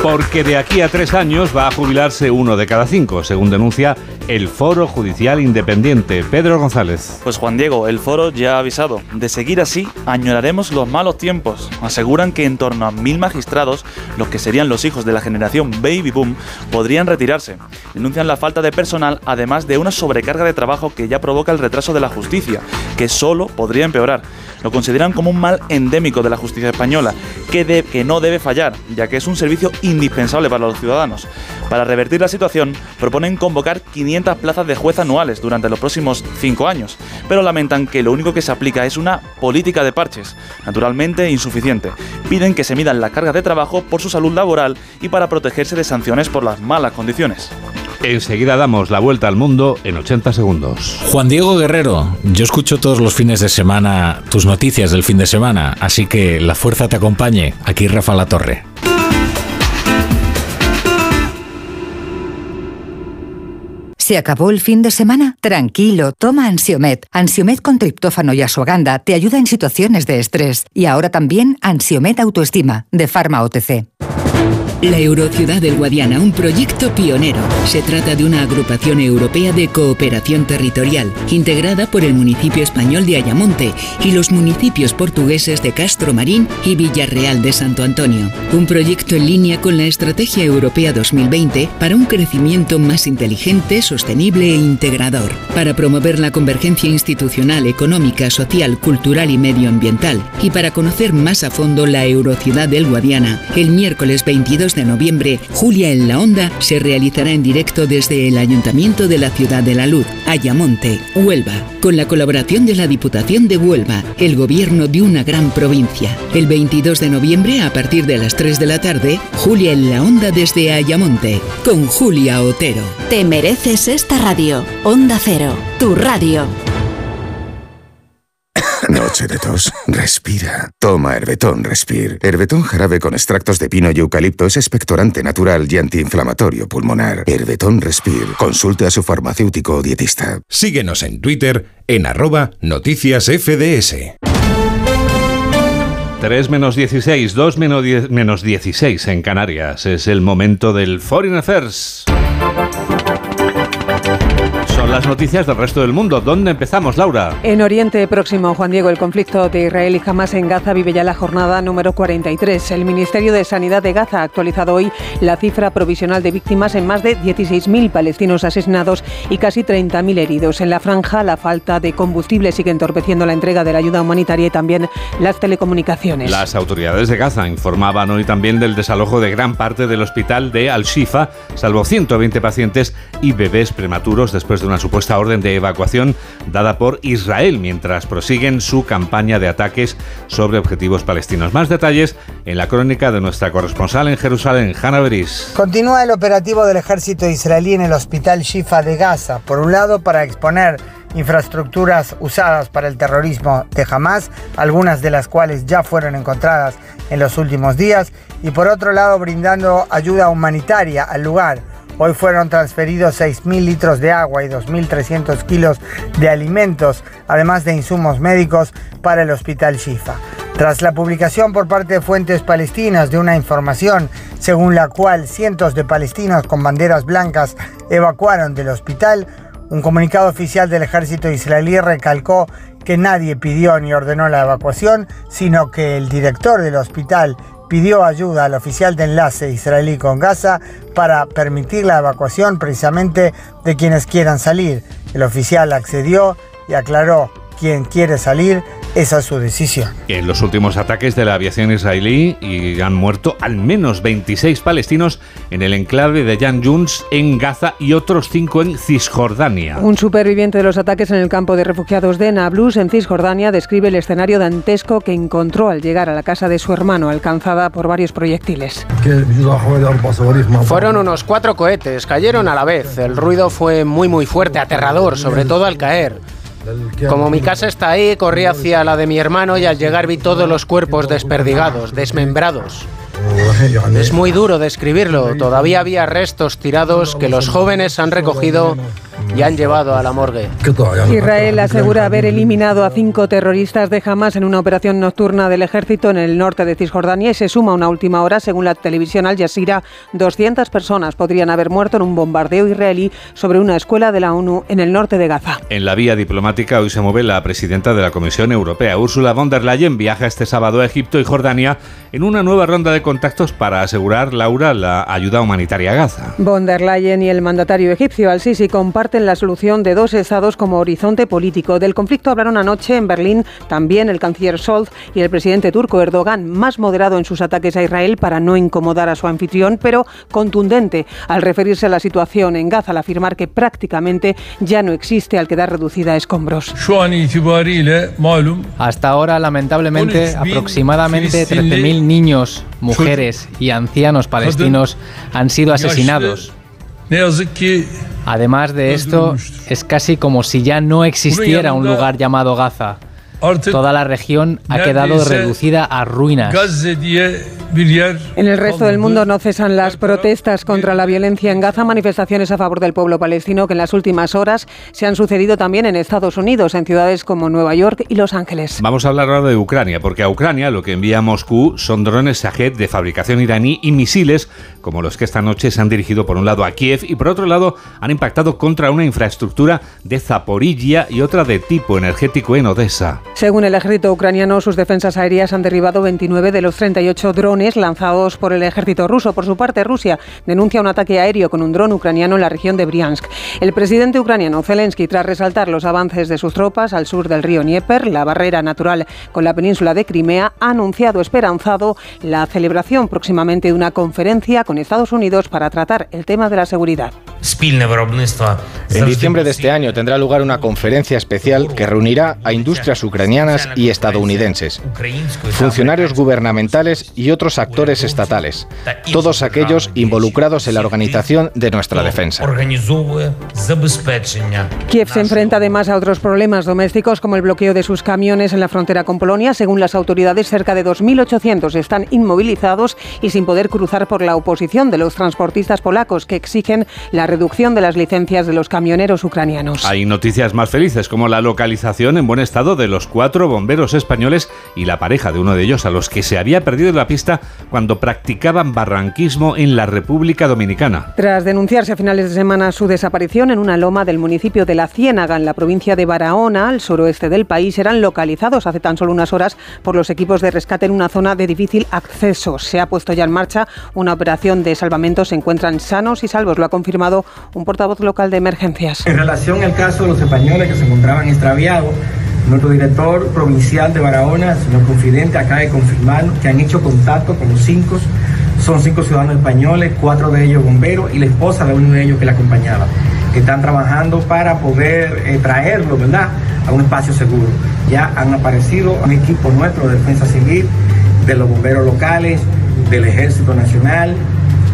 Porque de aquí a tres años va a jubilarse uno de cada cinco, según denuncia el Foro Judicial Independiente. Pedro González. Pues Juan Diego, el foro ya ha avisado. De seguir así, añoraremos los malos tiempos. Aseguran que en torno a mil magistrados, los que serían los hijos de la generación Baby Boom, podrían retirarse. Denuncian la falta de personal, además de una sobrecarga de trabajo que ya provoca el retraso de la justicia, que solo podría empeorar. Lo consideran como un mal endémico de la justicia española, que, de- que no debe fallar, ya que es un servicio indispensable para los ciudadanos. Para revertir la situación, proponen convocar 500 plazas de juez anuales durante los próximos cinco años, pero lamentan que lo único que se aplica es una política de parches, naturalmente insuficiente. Piden que se midan las cargas de trabajo por su salud laboral y para protegerse de sanciones por las malas condiciones. Enseguida damos la vuelta al mundo en 80 segundos. Juan Diego Guerrero, yo escucho todos los fines de semana tus noticias del fin de semana, así que la fuerza te acompañe. Aquí Rafa La Torre. ¿Se acabó el fin de semana? Tranquilo, toma Ansiomet. Ansiomet con triptófano y asuaganda te ayuda en situaciones de estrés. Y ahora también Ansiomet Autoestima, de Pharma OTC. La Eurociudad del Guadiana, un proyecto pionero. Se trata de una agrupación europea de cooperación territorial, integrada por el municipio español de Ayamonte y los municipios portugueses de Castro Marín y Villarreal de Santo Antonio. Un proyecto en línea con la Estrategia Europea 2020 para un crecimiento más inteligente, sostenible e integrador. Para promover la convergencia institucional, económica, social, cultural y medioambiental. Y para conocer más a fondo la Eurociudad del Guadiana, el miércoles 22 de noviembre, Julia en la Onda se realizará en directo desde el Ayuntamiento de la Ciudad de la Luz, Ayamonte, Huelva, con la colaboración de la Diputación de Huelva, el gobierno de una gran provincia. El 22 de noviembre, a partir de las 3 de la tarde, Julia en la Onda desde Ayamonte, con Julia Otero. Te mereces esta radio. Onda Cero, tu radio. Noche de tos. Respira. Toma Herbetón Respir. Herbetón jarabe con extractos de pino y eucalipto es expectorante natural y antiinflamatorio pulmonar. Herbetón Respir. Consulte a su farmacéutico o dietista. Síguenos en Twitter en arroba noticias FDS. 3 menos 16, 2 menos 10 menos 16 en Canarias. Es el momento del Foreign Affairs. Las noticias del resto del mundo. ¿Dónde empezamos, Laura? En Oriente Próximo, Juan Diego, el conflicto de Israel y Hamas en Gaza vive ya la jornada número 43. El Ministerio de Sanidad de Gaza ha actualizado hoy la cifra provisional de víctimas en más de 16.000 palestinos asesinados y casi 30.000 heridos. En la franja, la falta de combustible sigue entorpeciendo la entrega de la ayuda humanitaria y también las telecomunicaciones. Las autoridades de Gaza informaban hoy también del desalojo de gran parte del hospital de Al-Shifa, salvo 120 pacientes y bebés prematuros después de una supuesta orden de evacuación dada por Israel mientras prosiguen su campaña de ataques sobre objetivos palestinos. Más detalles en la crónica de nuestra corresponsal en Jerusalén, Hanna Beris. Continúa el operativo del ejército israelí en el hospital Shifa de Gaza, por un lado para exponer infraestructuras usadas para el terrorismo de Hamas, algunas de las cuales ya fueron encontradas en los últimos días, y por otro lado brindando ayuda humanitaria al lugar. Hoy fueron transferidos 6.000 litros de agua y 2.300 kilos de alimentos, además de insumos médicos para el hospital Shifa. Tras la publicación por parte de fuentes palestinas de una información según la cual cientos de palestinos con banderas blancas evacuaron del hospital, un comunicado oficial del ejército israelí recalcó que nadie pidió ni ordenó la evacuación, sino que el director del hospital pidió ayuda al oficial de enlace israelí con Gaza para permitir la evacuación precisamente de quienes quieran salir. El oficial accedió y aclaró, quien quiere salir esa es su decisión. En los últimos ataques de la aviación israelí y han muerto al menos 26 palestinos en el enclave de Jan Yuns en Gaza y otros 5 en Cisjordania. Un superviviente de los ataques en el campo de refugiados de Nablus en Cisjordania describe el escenario dantesco que encontró al llegar a la casa de su hermano alcanzada por varios proyectiles. Fueron unos cuatro cohetes, cayeron a la vez. El ruido fue muy muy fuerte, aterrador, sobre todo al caer. Como mi casa está ahí, corrí hacia la de mi hermano y al llegar vi todos los cuerpos desperdigados, desmembrados. Es muy duro describirlo, todavía había restos tirados que los jóvenes han recogido y han llevado a la morgue. Israel asegura haber eliminado a cinco terroristas de Hamas en una operación nocturna del ejército en el norte de Cisjordania y se suma una última hora, según la televisión Al Jazeera, 200 personas podrían haber muerto en un bombardeo israelí sobre una escuela de la ONU en el norte de Gaza. En la vía diplomática hoy se mueve la presidenta de la Comisión Europea, Ursula von der Leyen, viaja este sábado a Egipto y Jordania en una nueva ronda de contactos para asegurar, Laura, la ayuda humanitaria a Gaza. Von der Leyen y el mandatario egipcio al-Sisi comparten la solución de dos estados como horizonte político. Del conflicto hablaron anoche en Berlín también el canciller Scholz y el presidente turco Erdogan, más moderado en sus ataques a Israel para no incomodar a su anfitrión, pero contundente al referirse a la situación en Gaza al afirmar que prácticamente ya no existe al quedar reducida a escombros. Hasta ahora, lamentablemente, aproximadamente 13.000 niños, mujeres y ancianos palestinos han sido asesinados. Además de esto, es casi como si ya no existiera un lugar llamado Gaza. Toda la región ha quedado reducida a ruinas. En el resto del mundo no cesan las protestas contra la violencia en Gaza, manifestaciones a favor del pueblo palestino que en las últimas horas se han sucedido también en Estados Unidos, en ciudades como Nueva York y Los Ángeles. Vamos a hablar ahora de Ucrania, porque a Ucrania lo que envía Moscú son drones Shahed de fabricación iraní y misiles como los que esta noche se han dirigido por un lado a Kiev y por otro lado han impactado contra una infraestructura de Zaporilla y otra de tipo energético en Odessa. Según el ejército ucraniano, sus defensas aéreas han derribado 29 de los 38 drones lanzados por el ejército ruso. Por su parte, Rusia denuncia un ataque aéreo con un dron ucraniano en la región de Briansk. El presidente ucraniano Zelensky, tras resaltar los avances de sus tropas al sur del río Dnieper, la barrera natural con la península de Crimea, ha anunciado esperanzado la celebración próximamente de una conferencia con Estados Unidos para tratar el tema de la seguridad. En diciembre de este año tendrá lugar una conferencia especial que reunirá a industrias ucranianas y estadounidenses, funcionarios gubernamentales y otros actores estatales, todos aquellos involucrados en la organización de nuestra defensa. Kiev se enfrenta además a otros problemas domésticos como el bloqueo de sus camiones en la frontera con Polonia. Según las autoridades, cerca de 2.800 están inmovilizados y sin poder cruzar por la oposición de los transportistas polacos que exigen la reducción de las licencias de los camioneros ucranianos. Hay noticias más felices como la localización en buen estado de los cuatro bomberos españoles y la pareja de uno de ellos a los que se había perdido la pista cuando practicaban barranquismo en la República Dominicana. Tras denunciarse a finales de semana su desaparición en una loma del municipio de La Ciénaga, en la provincia de Barahona, al suroeste del país, eran localizados hace tan solo unas horas por los equipos de rescate en una zona de difícil acceso. Se ha puesto ya en marcha una operación de salvamento. Se encuentran sanos y salvos, lo ha confirmado un portavoz local de emergencias. En relación al caso de los españoles que se encontraban extraviados, nuestro director provincial de Barahona, señor Confidente, acaba de confirmar que han hecho contacto con los cinco. Son cinco ciudadanos españoles, cuatro de ellos bomberos y la esposa de uno de ellos que la acompañaba. están trabajando para poder eh, traerlo, ¿verdad?, a un espacio seguro. Ya han aparecido un equipo nuestro de defensa civil, de los bomberos locales, del Ejército Nacional,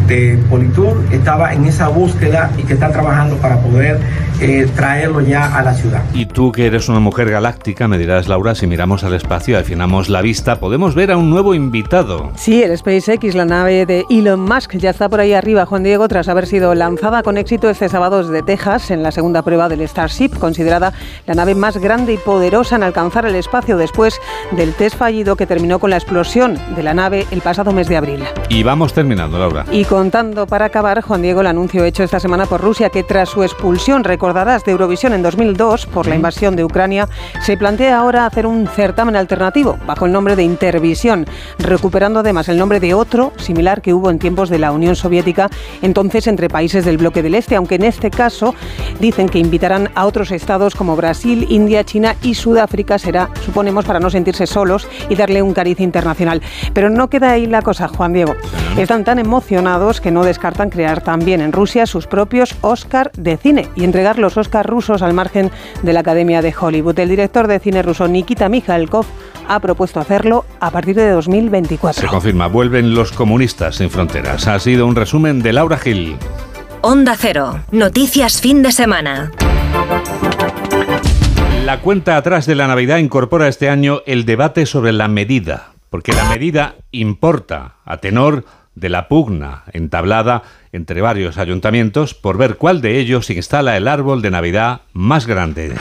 de Politur estaba en esa búsqueda y que está trabajando para poder eh, traerlo ya a la ciudad. Y tú que eres una mujer galáctica, me dirás Laura, si miramos al espacio y afinamos la vista, podemos ver a un nuevo invitado. Sí, el SpaceX, la nave de Elon Musk, ya está por ahí arriba, Juan Diego, tras haber sido lanzada con éxito este sábado desde Texas en la segunda prueba del Starship, considerada la nave más grande y poderosa en alcanzar el espacio después del test fallido que terminó con la explosión de la nave el pasado mes de abril. Y vamos terminando, Laura. Y contando para acabar, Juan Diego, el anuncio hecho esta semana por Rusia que tras su expulsión, recordarás, de Eurovisión en 2002 por la invasión de Ucrania, se plantea ahora hacer un certamen alternativo bajo el nombre de Intervisión, recuperando además el nombre de otro similar que hubo en tiempos de la Unión Soviética, entonces entre países del bloque del Este, aunque en este caso dicen que invitarán a otros estados como Brasil, India, China y Sudáfrica, será, suponemos, para no sentirse solos y darle un cariz internacional. Pero no queda ahí la cosa, Juan Diego. Están tan emocionados que no descartan crear también en Rusia sus propios Oscar de cine y entregar los Oscar rusos al margen de la Academia de Hollywood. El director de cine ruso Nikita Mikhalkov ha propuesto hacerlo a partir de 2024. Se confirma, vuelven los comunistas sin fronteras. Ha sido un resumen de Laura Gil. Onda Cero, noticias fin de semana. La cuenta atrás de la Navidad incorpora este año el debate sobre la medida, porque la medida importa a tenor de la pugna entablada entre varios ayuntamientos por ver cuál de ellos instala el árbol de Navidad más grande.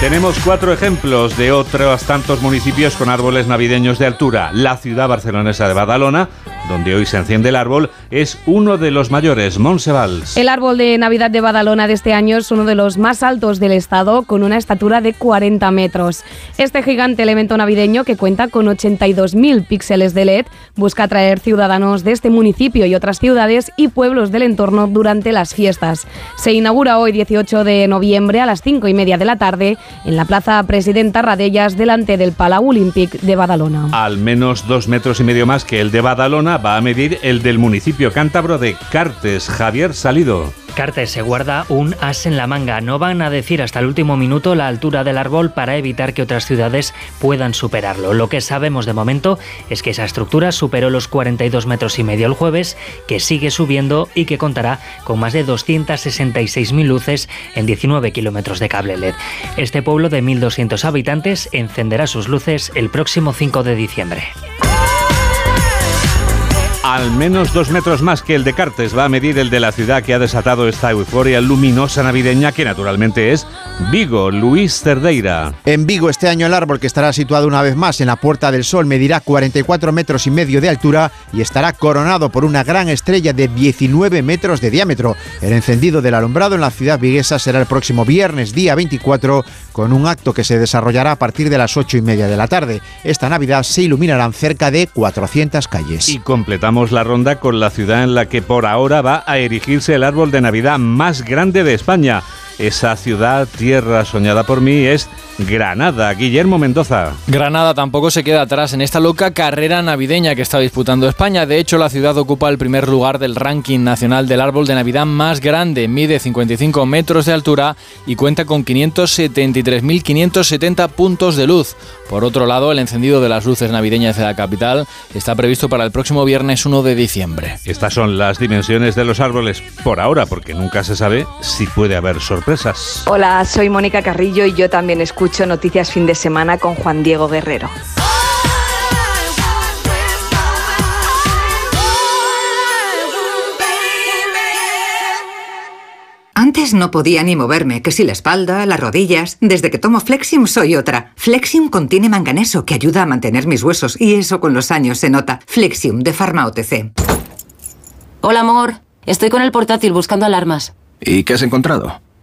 Tenemos cuatro ejemplos de otros tantos municipios con árboles navideños de altura. La ciudad barcelonesa de Badalona, donde hoy se enciende el árbol, es uno de los mayores, Monsevals. El árbol de Navidad de Badalona de este año es uno de los más altos del estado, con una estatura de 40 metros. Este gigante elemento navideño, que cuenta con 82.000 píxeles de LED, busca atraer ciudadanos de este municipio y otras ciudades y pueblos del entorno durante las fiestas. Se inaugura hoy, 18 de noviembre, a las 5 y media de la tarde en la Plaza Presidenta Radellas delante del Palau Olímpic de Badalona. Al menos dos metros y medio más que el de Badalona va a medir el del municipio cántabro de Cartes, Javier Salido. Cartes se guarda un as en la manga. No van a decir hasta el último minuto la altura del árbol para evitar que otras ciudades puedan superarlo. Lo que sabemos de momento es que esa estructura superó los 42 metros y medio el jueves, que sigue subiendo y que contará con más de 266.000 luces en 19 kilómetros de cable LED. Este pueblo de 1.200 habitantes encenderá sus luces el próximo 5 de diciembre al menos dos metros más que el de Cartes va a medir el de la ciudad que ha desatado esta euforia luminosa navideña que naturalmente es Vigo, Luis Cerdeira. En Vigo este año el árbol que estará situado una vez más en la Puerta del Sol medirá 44 metros y medio de altura y estará coronado por una gran estrella de 19 metros de diámetro. El encendido del alumbrado en la ciudad viguesa será el próximo viernes día 24 con un acto que se desarrollará a partir de las 8 y media de la tarde. Esta Navidad se iluminarán cerca de 400 calles. Y completamos la ronda con la ciudad en la que por ahora va a erigirse el árbol de Navidad más grande de España. Esa ciudad, tierra soñada por mí, es Granada. Guillermo Mendoza. Granada tampoco se queda atrás en esta loca carrera navideña que está disputando España. De hecho, la ciudad ocupa el primer lugar del ranking nacional del árbol de Navidad más grande. Mide 55 metros de altura y cuenta con 573.570 puntos de luz. Por otro lado, el encendido de las luces navideñas de la capital está previsto para el próximo viernes 1 de diciembre. Estas son las dimensiones de los árboles por ahora, porque nunca se sabe si puede haber sorpresas. Hola, soy Mónica Carrillo y yo también escucho Noticias Fin de Semana con Juan Diego Guerrero. Antes no podía ni moverme, que si la espalda, las rodillas. Desde que tomo Flexium soy otra. Flexium contiene manganeso que ayuda a mantener mis huesos y eso con los años se nota. Flexium de Pharma OTC. Hola amor, estoy con el portátil buscando alarmas. ¿Y qué has encontrado?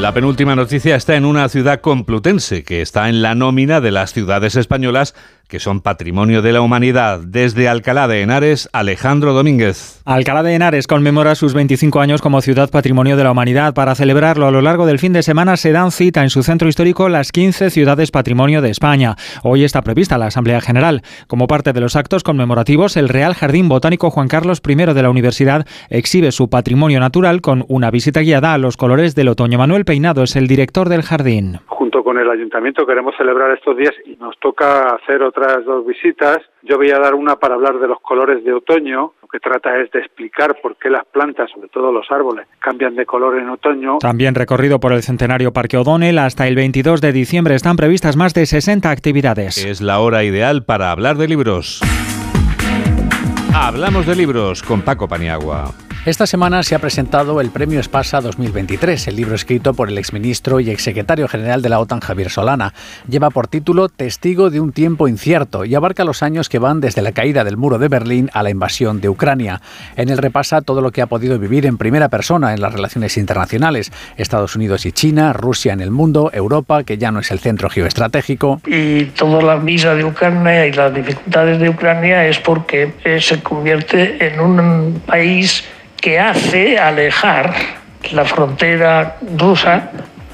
La penúltima noticia está en una ciudad complutense que está en la nómina de las ciudades españolas que son patrimonio de la humanidad. Desde Alcalá de Henares, Alejandro Domínguez. Alcalá de Henares conmemora sus 25 años como ciudad patrimonio de la humanidad. Para celebrarlo a lo largo del fin de semana se dan cita en su centro histórico las 15 ciudades patrimonio de España. Hoy está prevista la Asamblea General. Como parte de los actos conmemorativos, el Real Jardín Botánico Juan Carlos I de la Universidad exhibe su patrimonio natural con una visita guiada a los colores del otoño. Manuel Peinado es el director del jardín. Junto con el ayuntamiento queremos celebrar estos días y nos toca hacer otra dos visitas. Yo voy a dar una para hablar de los colores de otoño. Lo que trata es de explicar por qué las plantas, sobre todo los árboles, cambian de color en otoño. También recorrido por el centenario Parque O'Donnell hasta el 22 de diciembre están previstas más de 60 actividades. Es la hora ideal para hablar de libros. Hablamos de libros con Paco Paniagua. Esta semana se ha presentado el Premio Espasa 2023, el libro escrito por el exministro y exsecretario general de la OTAN, Javier Solana. Lleva por título Testigo de un tiempo incierto y abarca los años que van desde la caída del muro de Berlín a la invasión de Ucrania. En él repasa todo lo que ha podido vivir en primera persona en las relaciones internacionales, Estados Unidos y China, Rusia en el mundo, Europa, que ya no es el centro geoestratégico. Y toda la misa de Ucrania y las dificultades de Ucrania es porque eh, se convierte en un país que hace alejar la frontera rusa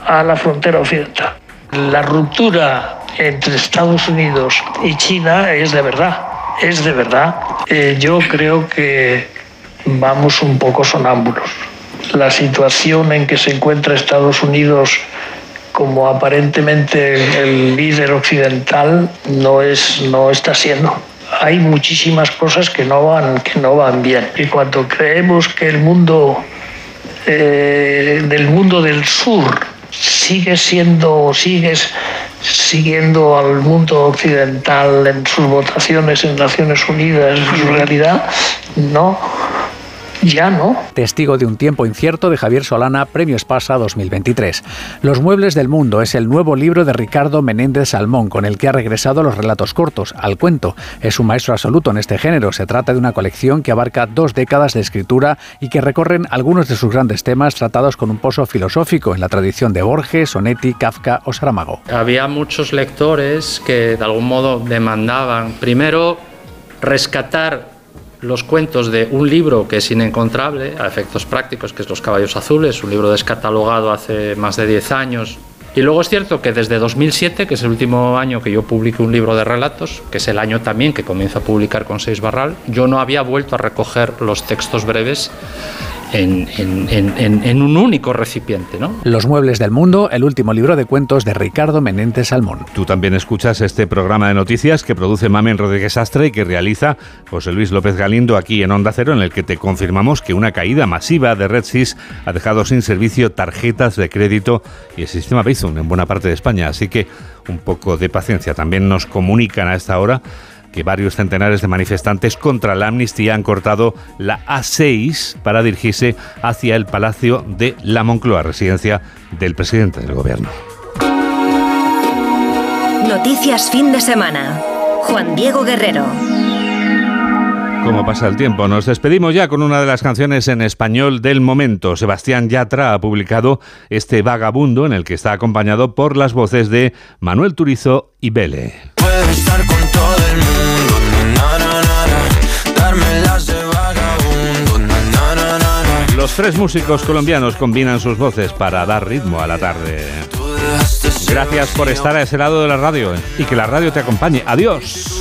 a la frontera occidental. La ruptura entre Estados Unidos y China es de verdad, es de verdad. Eh, yo creo que vamos un poco sonámbulos. La situación en que se encuentra Estados Unidos como aparentemente el líder occidental no es no está siendo hay muchísimas cosas que no van, que no van bien. Y cuando creemos que el mundo eh, del mundo del sur sigue siendo, sigues siguiendo al mundo occidental en sus votaciones en Naciones Unidas, en su realidad, no ya no. Testigo de un tiempo incierto de Javier Solana, Premio Espasa 2023. Los muebles del mundo es el nuevo libro de Ricardo Menéndez Salmón, con el que ha regresado los relatos cortos, al cuento. Es un maestro absoluto en este género. Se trata de una colección que abarca dos décadas de escritura y que recorren algunos de sus grandes temas tratados con un pozo filosófico en la tradición de Borges, Sonetti, Kafka o Saramago. Había muchos lectores que de algún modo demandaban primero rescatar los cuentos de un libro que es inencontrable a efectos prácticos, que es Los Caballos Azules, un libro descatalogado hace más de 10 años. Y luego es cierto que desde 2007, que es el último año que yo publiqué un libro de relatos, que es el año también que comienzo a publicar con Seis Barral, yo no había vuelto a recoger los textos breves en, un único recipiente. ¿no? Los Muebles del Mundo, el último libro de cuentos de Ricardo Menéndez Salmón. Tú también escuchas este programa de noticias que produce Mamen Rodríguez Astre y que realiza José Luis López Galindo aquí en Onda Cero, en el que te confirmamos que una caída masiva de RedSys ha dejado sin servicio tarjetas de crédito y el sistema Bizum en buena parte de España. Así que un poco de paciencia. También nos comunican a esta hora que varios centenares de manifestantes contra la amnistía han cortado la A6 para dirigirse hacia el Palacio de la Moncloa, residencia del presidente del gobierno. Noticias fin de semana. Juan Diego Guerrero. ¿Cómo pasa el tiempo? Nos despedimos ya con una de las canciones en español del momento. Sebastián Yatra ha publicado este vagabundo en el que está acompañado por las voces de Manuel Turizo y Bele. estar con todo el mundo Los tres músicos colombianos combinan sus voces para dar ritmo a la tarde. Gracias por estar a ese lado de la radio y que la radio te acompañe. Adiós.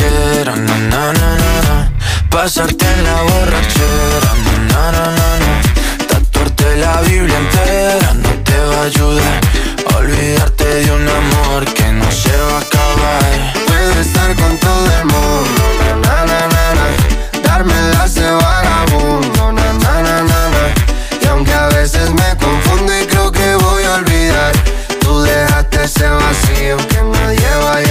na, na, na, na, Pasarte en la borrachera, na, na, na, na, Tatuarte la Biblia entera no te va a ayudar. Olvidarte de un amor que no se va a acabar. Puedo estar con todo el mundo, na, na, na, na, Darme la de vagabundo, na, na, na, na, Y aunque a veces me confundo y creo que voy a olvidar, tú dejaste ese vacío que nadie vaya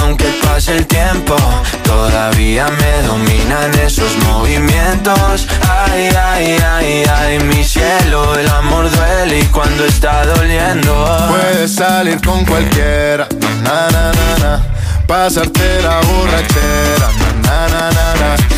aunque pase el tiempo, todavía me dominan esos movimientos. Ay, ay, ay, ay, mi cielo, el amor duele y cuando está doliendo. Puedes salir con cualquiera, na, na, na, na. Pasarte la borrachera, na, na, na, na,